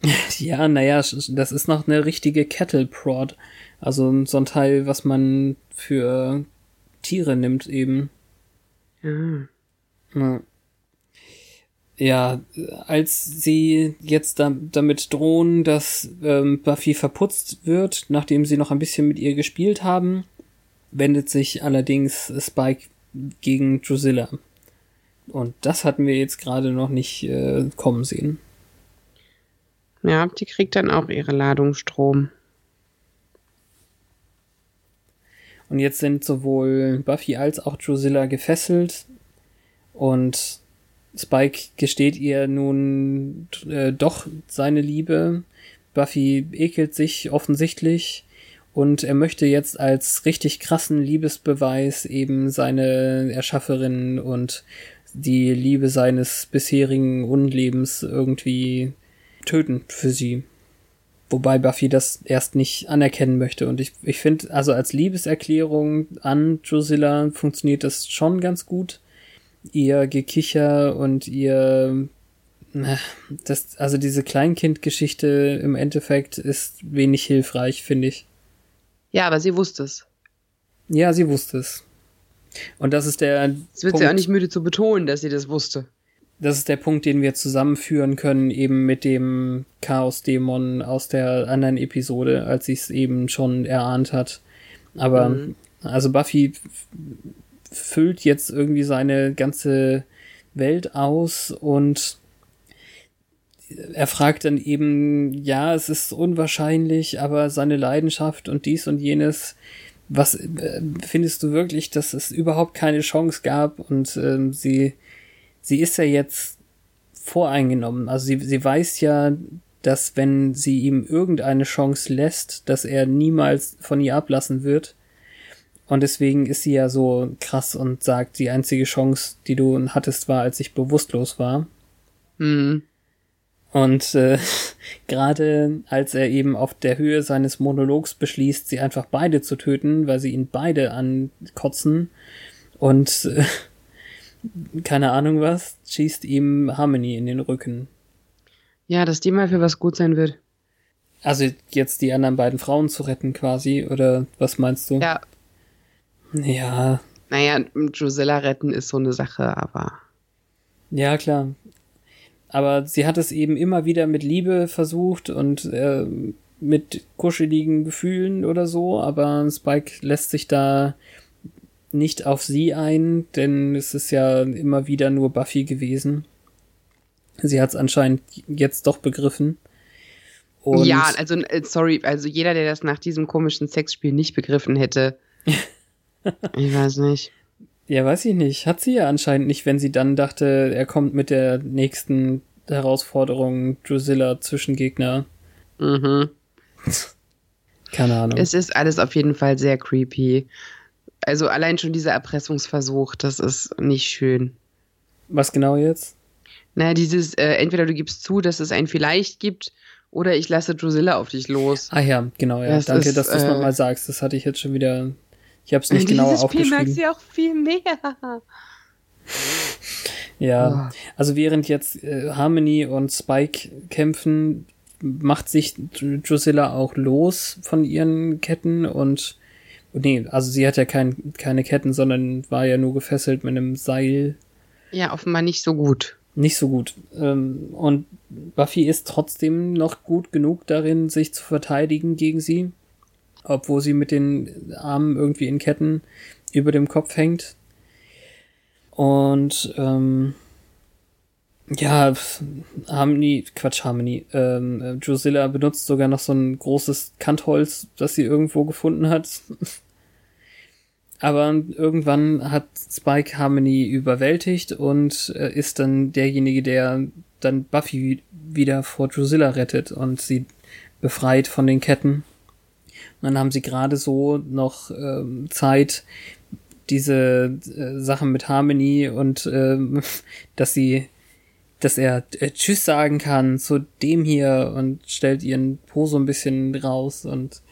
[laughs] Ja, naja, das ist noch eine richtige Kettle Prod. Also so ein Teil, was man für Tiere nimmt eben. Ja. Ja. Ja, als sie jetzt da, damit drohen, dass ähm, Buffy verputzt wird, nachdem sie noch ein bisschen mit ihr gespielt haben, wendet sich allerdings Spike gegen Drusilla. Und das hatten wir jetzt gerade noch nicht äh, kommen sehen. ja, die kriegt dann auch ihre Ladung Strom. Und jetzt sind sowohl Buffy als auch Drusilla gefesselt und Spike gesteht ihr nun äh, doch seine Liebe. Buffy ekelt sich offensichtlich und er möchte jetzt als richtig krassen Liebesbeweis eben seine Erschafferin und die Liebe seines bisherigen Unlebens irgendwie töten für sie. Wobei Buffy das erst nicht anerkennen möchte. Und ich, ich finde, also als Liebeserklärung an Drusilla funktioniert das schon ganz gut. Ihr Gekicher und ihr, das, also diese Kleinkindgeschichte im Endeffekt ist wenig hilfreich, finde ich. Ja, aber sie wusste es. Ja, sie wusste es. Und das ist der Es wird sie auch nicht müde zu betonen, dass sie das wusste. das ist der Punkt, den wir zusammenführen können, eben mit dem Chaos-Dämon aus der anderen Episode, als sie es eben schon erahnt hat. Aber, Mhm. also Buffy füllt jetzt irgendwie seine ganze Welt aus und er fragt dann eben, ja, es ist unwahrscheinlich, aber seine Leidenschaft und dies und jenes, was äh, findest du wirklich, dass es überhaupt keine Chance gab und ähm, sie sie ist ja jetzt voreingenommen. Also sie, sie weiß ja, dass wenn sie ihm irgendeine Chance lässt, dass er niemals von ihr ablassen wird. Und deswegen ist sie ja so krass und sagt, die einzige Chance, die du hattest, war, als ich bewusstlos war. Hm. Und äh, [laughs] gerade als er eben auf der Höhe seines Monologs beschließt, sie einfach beide zu töten, weil sie ihn beide ankotzen und äh, [laughs] keine Ahnung was, schießt ihm Harmony in den Rücken. Ja, dass die mal für was gut sein wird. Also jetzt die anderen beiden Frauen zu retten quasi, oder was meinst du? Ja, Ja, naja, Drusilla retten ist so eine Sache, aber. ja klar. Aber sie hat es eben immer wieder mit Liebe versucht und äh, mit kuscheligen Gefühlen oder so, aber Spike lässt sich da nicht auf sie ein, denn es ist ja immer wieder nur Buffy gewesen. Sie hat es anscheinend jetzt doch begriffen. Und ja, also, äh, sorry, also jeder, der das nach diesem komischen Sexspiel nicht begriffen hätte. [laughs] ich weiß nicht. Ja, weiß ich nicht. Hat sie ja anscheinend nicht, wenn sie dann dachte, er kommt mit der nächsten Herausforderung Drusilla Zwischengegner. Mhm. Keine Ahnung. Es ist alles auf jeden Fall sehr creepy. Also allein schon dieser Erpressungsversuch, das ist nicht schön. Was genau jetzt? Naja, dieses, äh, entweder du gibst zu, dass es ein vielleicht gibt, oder ich lasse Drusilla auf dich los. Ah ja, genau, ja. Das Danke, ist, dass du es äh, nochmal sagst. Das hatte ich jetzt schon wieder. Ich habe es nicht genau Dieses Spiel mag aufgeschrieben. sie auch viel mehr. Ja, Ah. also während jetzt äh, Harmony und Spike kämpfen, macht sich Dr- Drusilla auch los von ihren Ketten und nee, also sie hat ja kein, keine Ketten, sondern war ja nur gefesselt mit einem Seil. Ja, offenbar nicht so gut. Nicht so gut. Ähm, und Buffy ist trotzdem noch gut genug darin, sich zu verteidigen gegen sie, obwohl sie mit den Armen irgendwie in Ketten über dem Kopf hängt. Und ähm, ja, Harmony, Quatsch, Harmony. Ähm, äh, Drusilla benutzt sogar noch so ein großes Kantholz, das sie irgendwo gefunden hat. [laughs] Aber irgendwann hat Spike Harmony überwältigt und äh, ist dann derjenige, der dann Buffy wieder vor Drusilla rettet und sie befreit von den Ketten. Und dann haben sie gerade so noch ähm, Zeit, diese äh, Sachen mit Harmony und ähm, [laughs] dass sie, dass er äh, Tschüss sagen kann zu dem hier und stellt ihren Po so ein bisschen raus und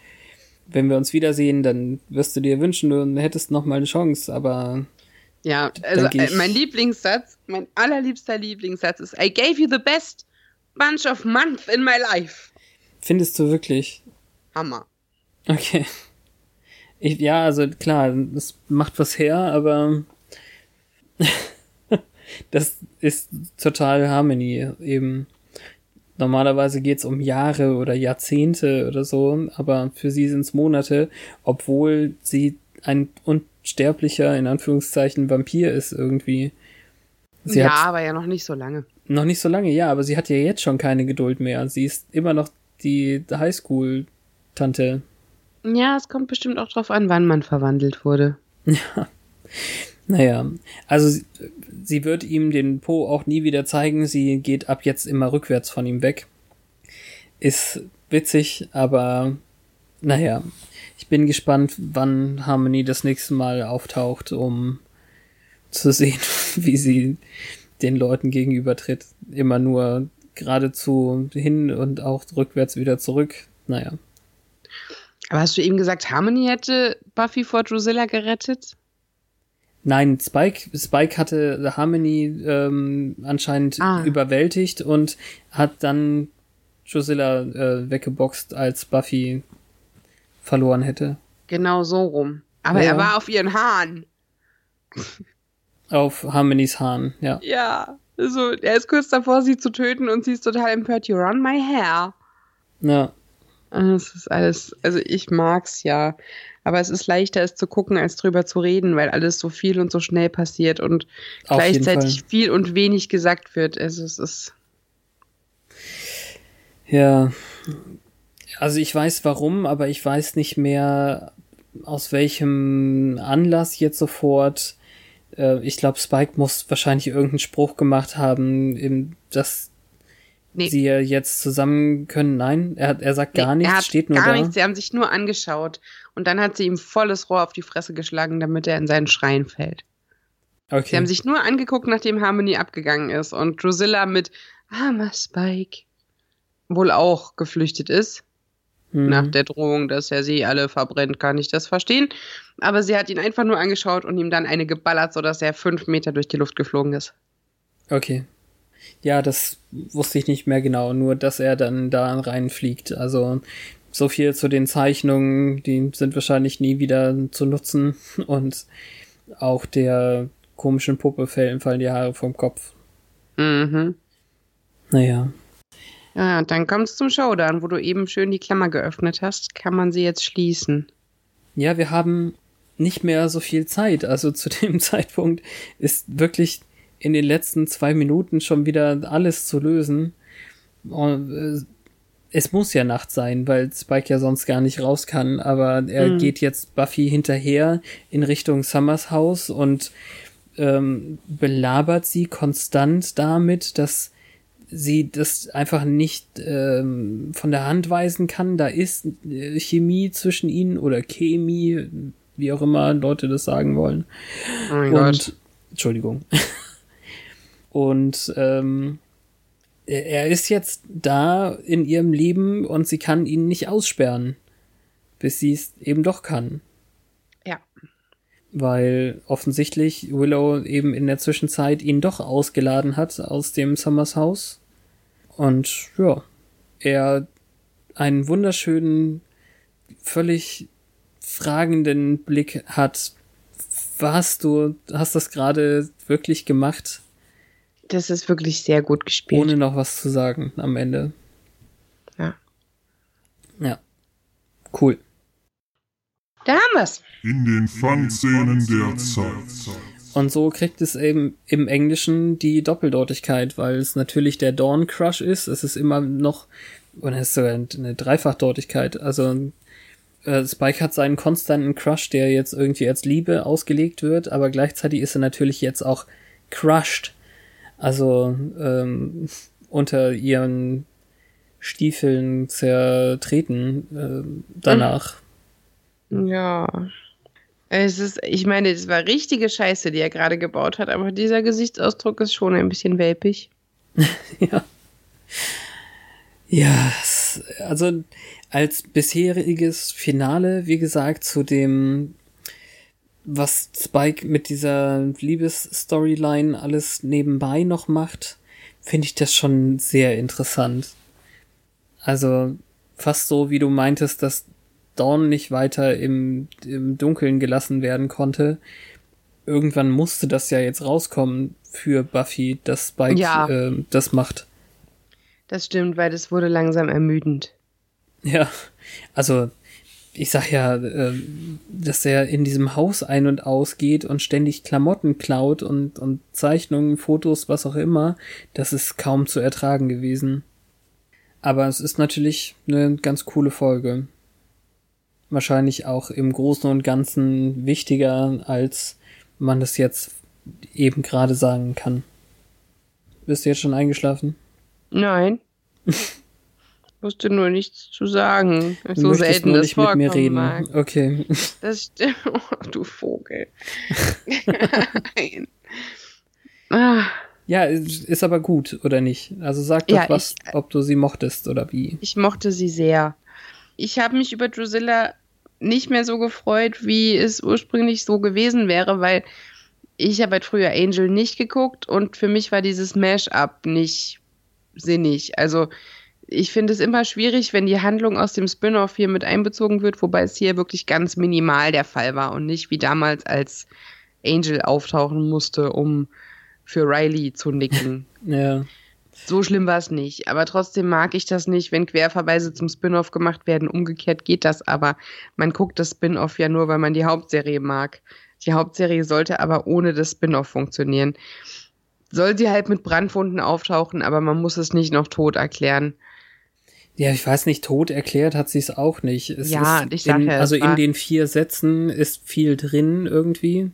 wenn wir uns wiedersehen, dann wirst du dir wünschen, du hättest noch mal eine Chance, aber Ja, also äh, mein Lieblingssatz, mein allerliebster Lieblingssatz ist I gave you the best bunch of month in my life. findest du wirklich? Hammer. Okay. Ich, ja, also klar, es macht was her, aber [laughs] das ist total Harmony eben. Normalerweise geht's um Jahre oder Jahrzehnte oder so, aber für sie sind's Monate, obwohl sie ein unsterblicher, in Anführungszeichen, Vampir ist irgendwie. Sie ja, aber ja noch nicht so lange. noch nicht so lange, ja, aber sie hat ja jetzt schon keine Geduld mehr. Sie ist immer noch die Highschool-Tante. Ja, es kommt bestimmt auch drauf an, wann man verwandelt wurde. Naja, also sie, sie wird ihm den Po auch nie wieder zeigen. Sie geht ab jetzt immer rückwärts von ihm weg. Ist witzig, aber naja, ich bin gespannt, wann Harmony das nächste Mal auftaucht, um zu sehen, [laughs] wie sie den Leuten gegenübertritt. Immer nur geradezu hin und auch rückwärts wieder zurück. Naja. Aber hast du eben gesagt, Harmony hätte Buffy vor Drusilla gerettet? Nein, Spike, Spike hatte Harmony ähm, anscheinend Ah. überwältigt und hat dann Drusilla äh, weggeboxt, als Buffy verloren hätte. Genau so rum. Aber Ja. er war auf ihren Haaren. Auf Harmonys Haaren, ja. Ja. Also, er ist kurz davor, sie zu töten und sie ist total empört. You're on my hair. Ja, Das ist alles, also ich mag's ja. Aber es ist leichter, es zu gucken, als drüber zu reden, weil alles so viel und so schnell passiert und Auf gleichzeitig viel und wenig gesagt wird. Also es ist. ja. Also ich weiß warum, aber ich weiß nicht mehr aus welchem Anlass jetzt sofort. Äh, ich glaube, Spike muss wahrscheinlich irgendeinen Spruch gemacht haben, dass Nee. sie jetzt zusammen können. Nein, er, hat- er sagt gar Nee, nichts, steht nur gar da. nichts, sie haben sich nur angeschaut. Und dann hat sie ihm volles Rohr auf die Fresse geschlagen, damit er in seinen Schrein fällt. Okay. Sie haben sich nur angeguckt, nachdem Harmony abgegangen ist. Und Drusilla mit armer Spike wohl auch geflüchtet ist. Mhm. Nach der Drohung, dass er sie alle verbrennt, kann ich das verstehen. Aber sie hat ihn einfach nur angeschaut und ihm dann eine geballert, sodass er fünf Meter durch die Luft geflogen ist. Okay. Ja, das wusste ich nicht mehr genau, nur dass er dann da reinfliegt. Also so viel zu den Zeichnungen, die sind wahrscheinlich nie wieder zu nutzen. [laughs] Und auch der komischen Puppe fallen fallen die Haare vom Kopf. Mhm. Naja. Ja, und dann kommt es zum Showdown, wo du eben schön die Klammer geöffnet hast. Kann man sie jetzt schließen? Ja, wir haben nicht mehr so viel Zeit. Also [laughs] zu dem Zeitpunkt ist wirklich in den letzten zwei Minuten schon wieder alles zu lösen. Und, äh, es muss ja Nacht sein, weil Spike ja sonst gar nicht raus kann, aber er Mhm. geht jetzt Buffy hinterher in Richtung Summers Haus und ähm, belabert sie konstant damit, dass sie das einfach nicht ähm, von der Hand weisen kann. Da ist äh, Chemie zwischen ihnen oder Chemie, wie auch immer Leute das sagen wollen. Oh mein Und Gott. Entschuldigung. [laughs] Und ähm, er ist jetzt da in ihrem Leben und sie kann ihn nicht aussperren, bis sie es eben doch kann. Ja. Weil offensichtlich Willow eben in der Zwischenzeit ihn doch ausgeladen hat aus dem Summers Haus. Und ja, er einen wunderschönen, völlig fragenden Blick hat. Was du hast das gerade wirklich gemacht, Das ist wirklich sehr gut gespielt. ohne noch was zu sagen am Ende. Ja. Ja. Cool. Da haben wir's. In den Fun-Szenen der Zeit. Und so kriegt es eben im Englischen die Doppeldeutigkeit, weil es natürlich der Dawn Crush ist. Es ist immer noch, und es ist sogar eine Dreifachdeutigkeit. Also äh, Spike hat seinen konstanten Crush, der jetzt irgendwie als Liebe ausgelegt wird, aber gleichzeitig ist er natürlich jetzt auch crushed. Also ähm, unter ihren Stiefeln zertreten äh, danach. Ja. Es ist, ich meine, es war richtige Scheiße, die er gerade gebaut hat, aber dieser Gesichtsausdruck ist schon ein bisschen welpig. [laughs] Ja. Ja, also als bisheriges Finale, wie gesagt, zu dem, was Spike mit dieser Liebesstoryline alles nebenbei noch macht, finde ich das schon sehr interessant. Also fast so, wie du meintest, dass Dawn nicht weiter im, im Dunkeln gelassen werden konnte. Irgendwann musste das ja jetzt rauskommen für Buffy, dass Spike Ja. ähm, das macht. Das stimmt, weil das wurde langsam ermüdend. Ja, also ich sag ja, ähm, dass er in diesem Haus ein- und ausgeht und ständig Klamotten klaut und, und Zeichnungen, Fotos, was auch immer, das ist kaum zu ertragen gewesen. Aber es ist natürlich eine ganz coole Folge. Wahrscheinlich auch im Großen und Ganzen wichtiger, als man das jetzt eben gerade sagen kann. Bist du jetzt schon eingeschlafen? Nein. [laughs] Wusste nur nichts zu sagen. Du So selten nur nicht mit mir reden. mag. Okay. Das stimmt. [laughs] Oh, du Vogel. [laughs] Nein. Ah, Ja, ist ist aber gut, oder nicht? Also sag doch Ja, was, ich- ob du sie mochtest oder wie. ich mochte sie sehr. Ich habe mich über Drusilla nicht mehr so gefreut, wie es ursprünglich so gewesen wäre, weil ich habe halt früher Angel nicht geguckt und für mich war dieses Mash-up nicht sinnig. Also ich finde es immer schwierig, wenn die Handlung aus dem Spin-off hier mit einbezogen wird, wobei es hier wirklich ganz minimal der Fall war und nicht wie damals, als Angel auftauchen musste, um für Riley zu nicken. [laughs] Ja. So schlimm war es nicht. Aber trotzdem mag ich das nicht, wenn Querverweise zum Spin-off gemacht werden. Umgekehrt geht das aber. Man guckt das Spin-off ja nur, weil man die Hauptserie mag. Die Hauptserie sollte aber ohne das Spin-off funktionieren. Soll sie halt mit Brandwunden auftauchen, aber man muss es nicht noch tot erklären. Ja, ich weiß nicht, tot erklärt hat sie es auch nicht. Es Ja, ich sag in, ja, Also in den vier Sätzen ist viel drin irgendwie.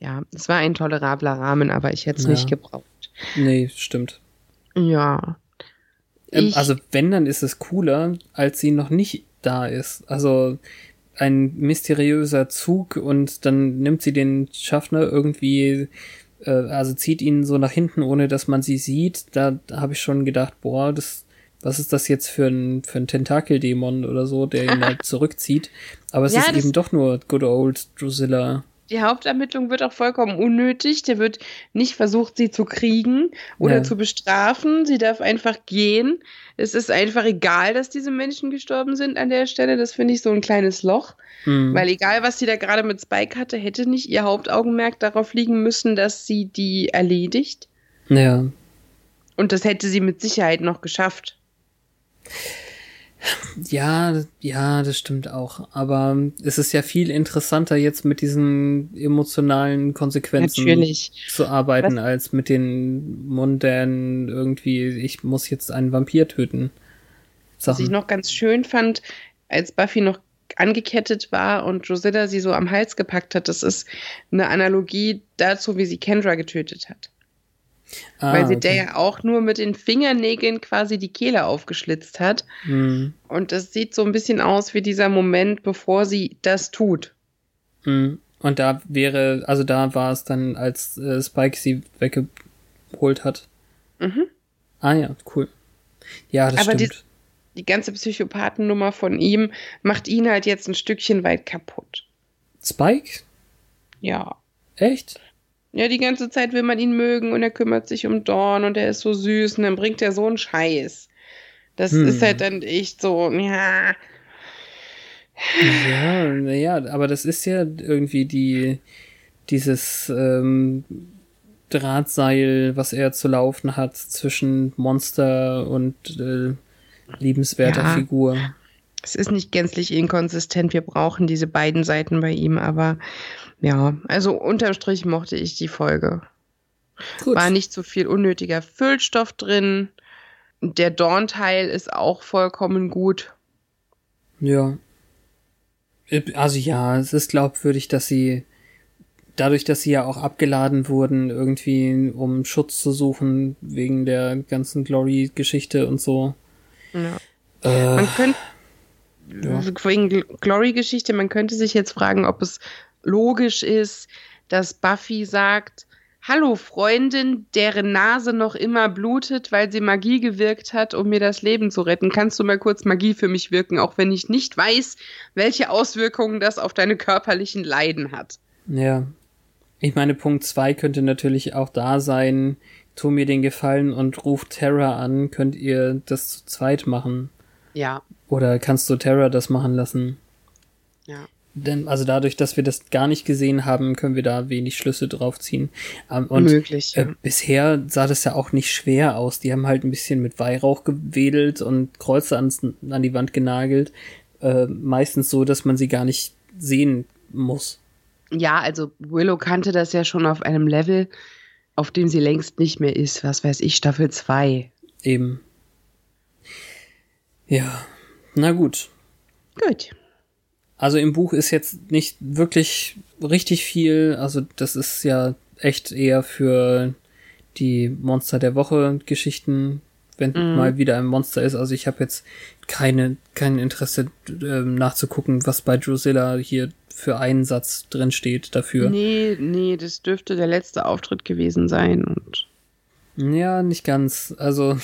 Ja, es war ein tolerabler Rahmen, aber ich hätte es Ja. nicht gebraucht. Nee, stimmt. Ja. Ähm, also wenn, dann ist es cooler, als sie noch nicht da ist. Also ein mysteriöser Zug und dann nimmt sie den Schaffner irgendwie, äh, also zieht ihn so nach hinten, ohne dass man sie sieht. Da habe ich schon gedacht, boah, das, was ist das jetzt für ein, für ein Tentakeldämon oder so, der ihn da [laughs] zurückzieht. Aber es Ja, ist eben doch nur good old Drusilla. Die Hauptermittlung wird auch vollkommen unnötig. Der wird nicht versucht, sie zu kriegen oder Ja. zu bestrafen. Sie darf einfach gehen. Es ist einfach egal, dass diese Menschen gestorben sind an der Stelle. Das finde ich so ein kleines Loch. Hm. Weil egal, was sie da gerade mit Spike hatte, hätte nicht ihr Hauptaugenmerk darauf liegen müssen, dass sie die erledigt. Ja. Und das hätte sie mit Sicherheit noch geschafft. Ja, ja, das stimmt auch. Aber es ist ja viel interessanter jetzt mit diesen emotionalen Konsequenzen Natürlich. zu arbeiten, Was- als mit den modernen irgendwie, ich muss jetzt einen Vampir töten. Was ich Sachen. noch ganz schön fand, als Buffy noch angekettet war und Drusilla sie so am Hals gepackt hat, das ist eine Analogie dazu, wie sie Kendra getötet hat. Ah, weil sie okay. der ja auch nur mit den Fingernägeln quasi die Kehle aufgeschlitzt hat. Hm, Und das sieht so ein bisschen aus wie dieser Moment, bevor sie das tut. hm. Und da wäre, also da war es dann, als äh, Spike sie wegge geholt hat. Mhm. Ah ja, cool. Ja, das Aber die- stimmt. Die ganze Psychopathennummer von ihm macht ihn halt jetzt ein Stückchen weit kaputt. Spike? Ja. Echt? Ja, die ganze Zeit will man ihn mögen und er kümmert sich um Dawn und er ist so süß und dann bringt er so einen Scheiß. Das Hm. ist halt dann echt so, ja. Ja, naja, aber das ist ja irgendwie die, dieses ähm, Drahtseil, was er zu laufen hat zwischen Monster und äh, liebenswerter Ja. Figur. Es ist nicht gänzlich inkonsistent. Wir brauchen diese beiden Seiten bei ihm, aber ja, also unterm Strich mochte ich die Folge. Gut. War nicht so viel unnötiger Füllstoff drin. Der Dawn-Teil ist auch vollkommen gut. Ja. Also ja, es ist glaubwürdig, dass sie dadurch, dass sie ja auch abgeladen wurden, irgendwie um Schutz zu suchen wegen der ganzen Glory-Geschichte und so. Ja. Äh, Man könnte Ja. wegen Gl- Glory-Geschichte, man könnte sich jetzt fragen, ob es logisch ist, dass Buffy sagt, Hallo Freundin, deren Nase noch immer blutet, weil sie Magie gewirkt hat, um mir das Leben zu retten. Kannst du mal kurz Magie für mich wirken, auch wenn ich nicht weiß, welche Auswirkungen das auf deine körperlichen Leiden hat? Ja. Ich meine, Punkt zwei könnte natürlich auch da sein, tu mir den Gefallen und ruf Terra an, könnt ihr das zu zweit machen? Ja, Oder kannst du Terra das machen lassen? ja. Denn, also dadurch, dass wir das gar nicht gesehen haben, können wir da wenig Schlüsse drauf ziehen. Ähm, und möglich. äh, bisher sah das ja auch nicht schwer aus. Die haben halt ein bisschen mit Weihrauch gewedelt und Kreuze ans, an die Wand genagelt. Äh, meistens so, dass man sie gar nicht sehen muss. Ja, also Willow kannte das ja schon auf einem Level, auf dem sie längst nicht mehr ist. Was weiß ich, Staffel 2. Eben. Ja. Na gut. Gut. Also im Buch ist jetzt nicht wirklich richtig viel. Also das ist ja echt eher für die Monster der Woche Geschichten, wenn Mhm. mal wieder ein Monster ist. Also ich habe jetzt keine kein Interesse ähm, nachzugucken, was bei Drusilla hier für einen Satz drin steht dafür. Nee, nee, das dürfte der letzte Auftritt gewesen sein. Und Ja, nicht ganz. Also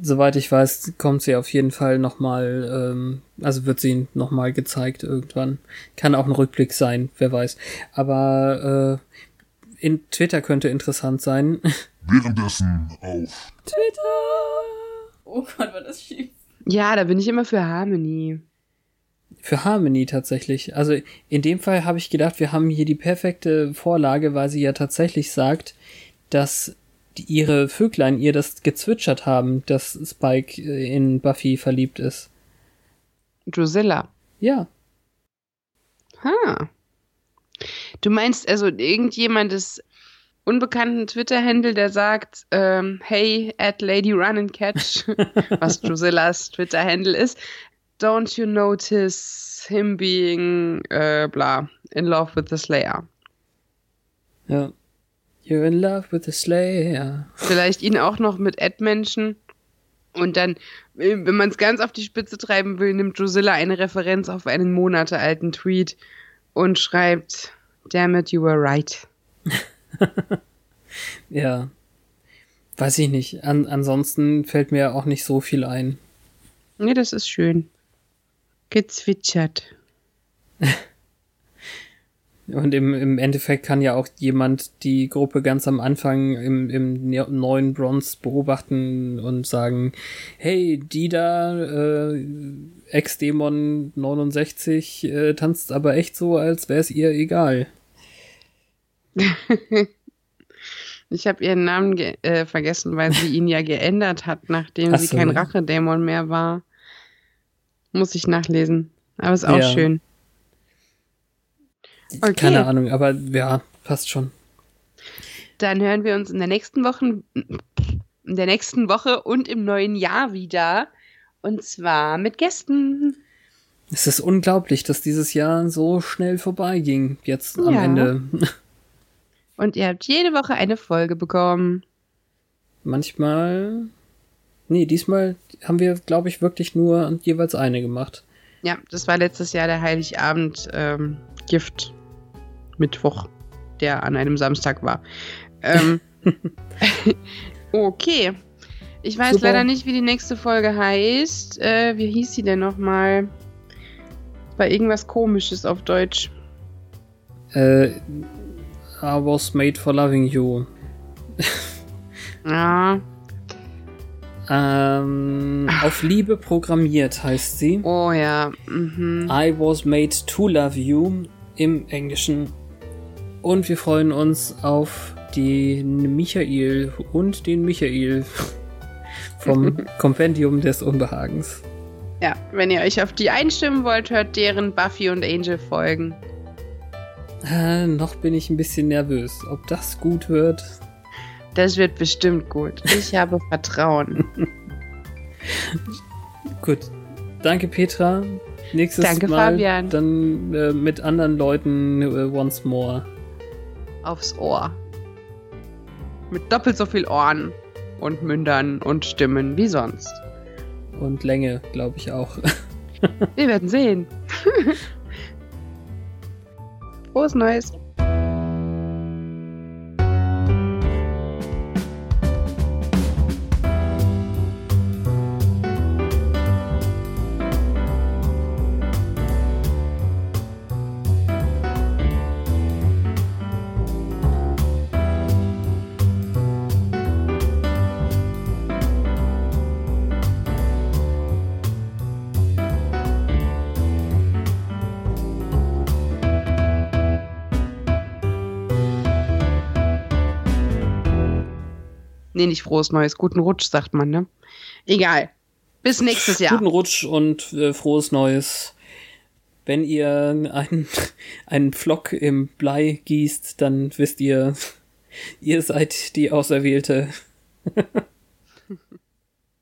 soweit ich weiß, kommt sie auf jeden Fall noch mal, ähm, also wird sie noch mal gezeigt irgendwann. Kann auch ein Rückblick sein, wer weiß. Aber äh, in Twitter könnte interessant sein. [laughs] Währenddessen auf Oh Gott, war das schief. ja, da bin ich immer für Harmony. Für Harmony tatsächlich. Also in dem Fall habe ich gedacht, wir haben hier die perfekte Vorlage, weil sie ja tatsächlich sagt, dass die, ihre Vöglein ihr das gezwitschert haben, dass Spike äh, in Buffy verliebt ist. Drusilla. Ja, Ha. Du meinst also irgendjemandes unbekannten Twitter-Handle, der sagt, ähm, hey, at Lady Run and Catch, [laughs] was Drusillas Twitter-Handle ist, don't you notice him being, äh, bla, in love with the Slayer? ja. You're in love with the Slayer. Vielleicht ihn auch noch mit Ad-Menschen. Und dann, äh, wenn man es ganz auf die Spitze treiben will, nimmt Drusilla eine Referenz auf einen monatealten Tweet und schreibt, damn it, you were right. [laughs] Ja. Weiß ich nicht. An, ansonsten fällt mir auch nicht so viel ein. Nee, das ist schön. Gezwitschert. [laughs] Und im, im Endeffekt kann ja auch jemand die Gruppe ganz am Anfang im, im ne- neuen Bronze beobachten und sagen, hey, die da, äh, Ex-Dämon 69, äh, tanzt aber echt so, als wäre es ihr egal. [laughs] Ich habe ihren Namen äh, vergessen, weil sie ihn ja geändert hat, nachdem Ach sie so, kein. Rachedämon mehr war. Muss ich nachlesen. Aber ist auch Ja. schön. Okay. Keine Ahnung, aber ja, passt schon. Dann hören wir uns in der nächsten Woche, in der nächsten Woche und im neuen Jahr wieder. Und zwar mit Gästen. Es ist unglaublich, dass dieses Jahr so schnell vorbeiging, jetzt am Ja. Ende. Und ihr habt jede Woche eine Folge bekommen. Manchmal. Nee, diesmal haben wir, glaube ich, wirklich nur jeweils eine gemacht. Ja, das war letztes Jahr der Heiligabend ähm, Gift Mittwoch, der an einem Samstag war. Ähm, [laughs] okay. Ich weiß Super. leider nicht, wie die nächste Folge heißt. Äh, wie hieß sie denn nochmal? War irgendwas komisches auf Deutsch. Äh, I was made for loving you. Ja. [laughs] Ähm, auf Liebe programmiert heißt sie. Oh ja. Mhm. I was made to love you im Englischen. Und wir freuen uns auf den Michael und den Michael [laughs] vom [laughs] Kompendium des Unbehagens. Ja, wenn ihr euch auf die einstimmen wollt, hört deren Buffy und Angel Folgen. Äh, noch bin ich ein bisschen nervös. Ob das gut wird? Das wird bestimmt gut. Ich [laughs] habe Vertrauen. Gut. Danke, Petra. Nächstes Danke, Mal Fabian. dann äh, mit anderen Leuten äh, once more. Aufs Ohr. Mit doppelt so viel Ohren und Mündern und Stimmen wie sonst. Und Länge, glaube ich auch. Wir werden sehen. [laughs] Frohes Neues. Nee, nicht frohes Neues. Guten Rutsch, sagt man, ne? Egal. Bis nächstes Jahr. Guten Rutsch und äh, frohes Neues. Wenn ihr einen, [laughs] einen Pflock im Blei gießt, dann wisst ihr, [laughs] ihr seid die Auserwählte. [laughs]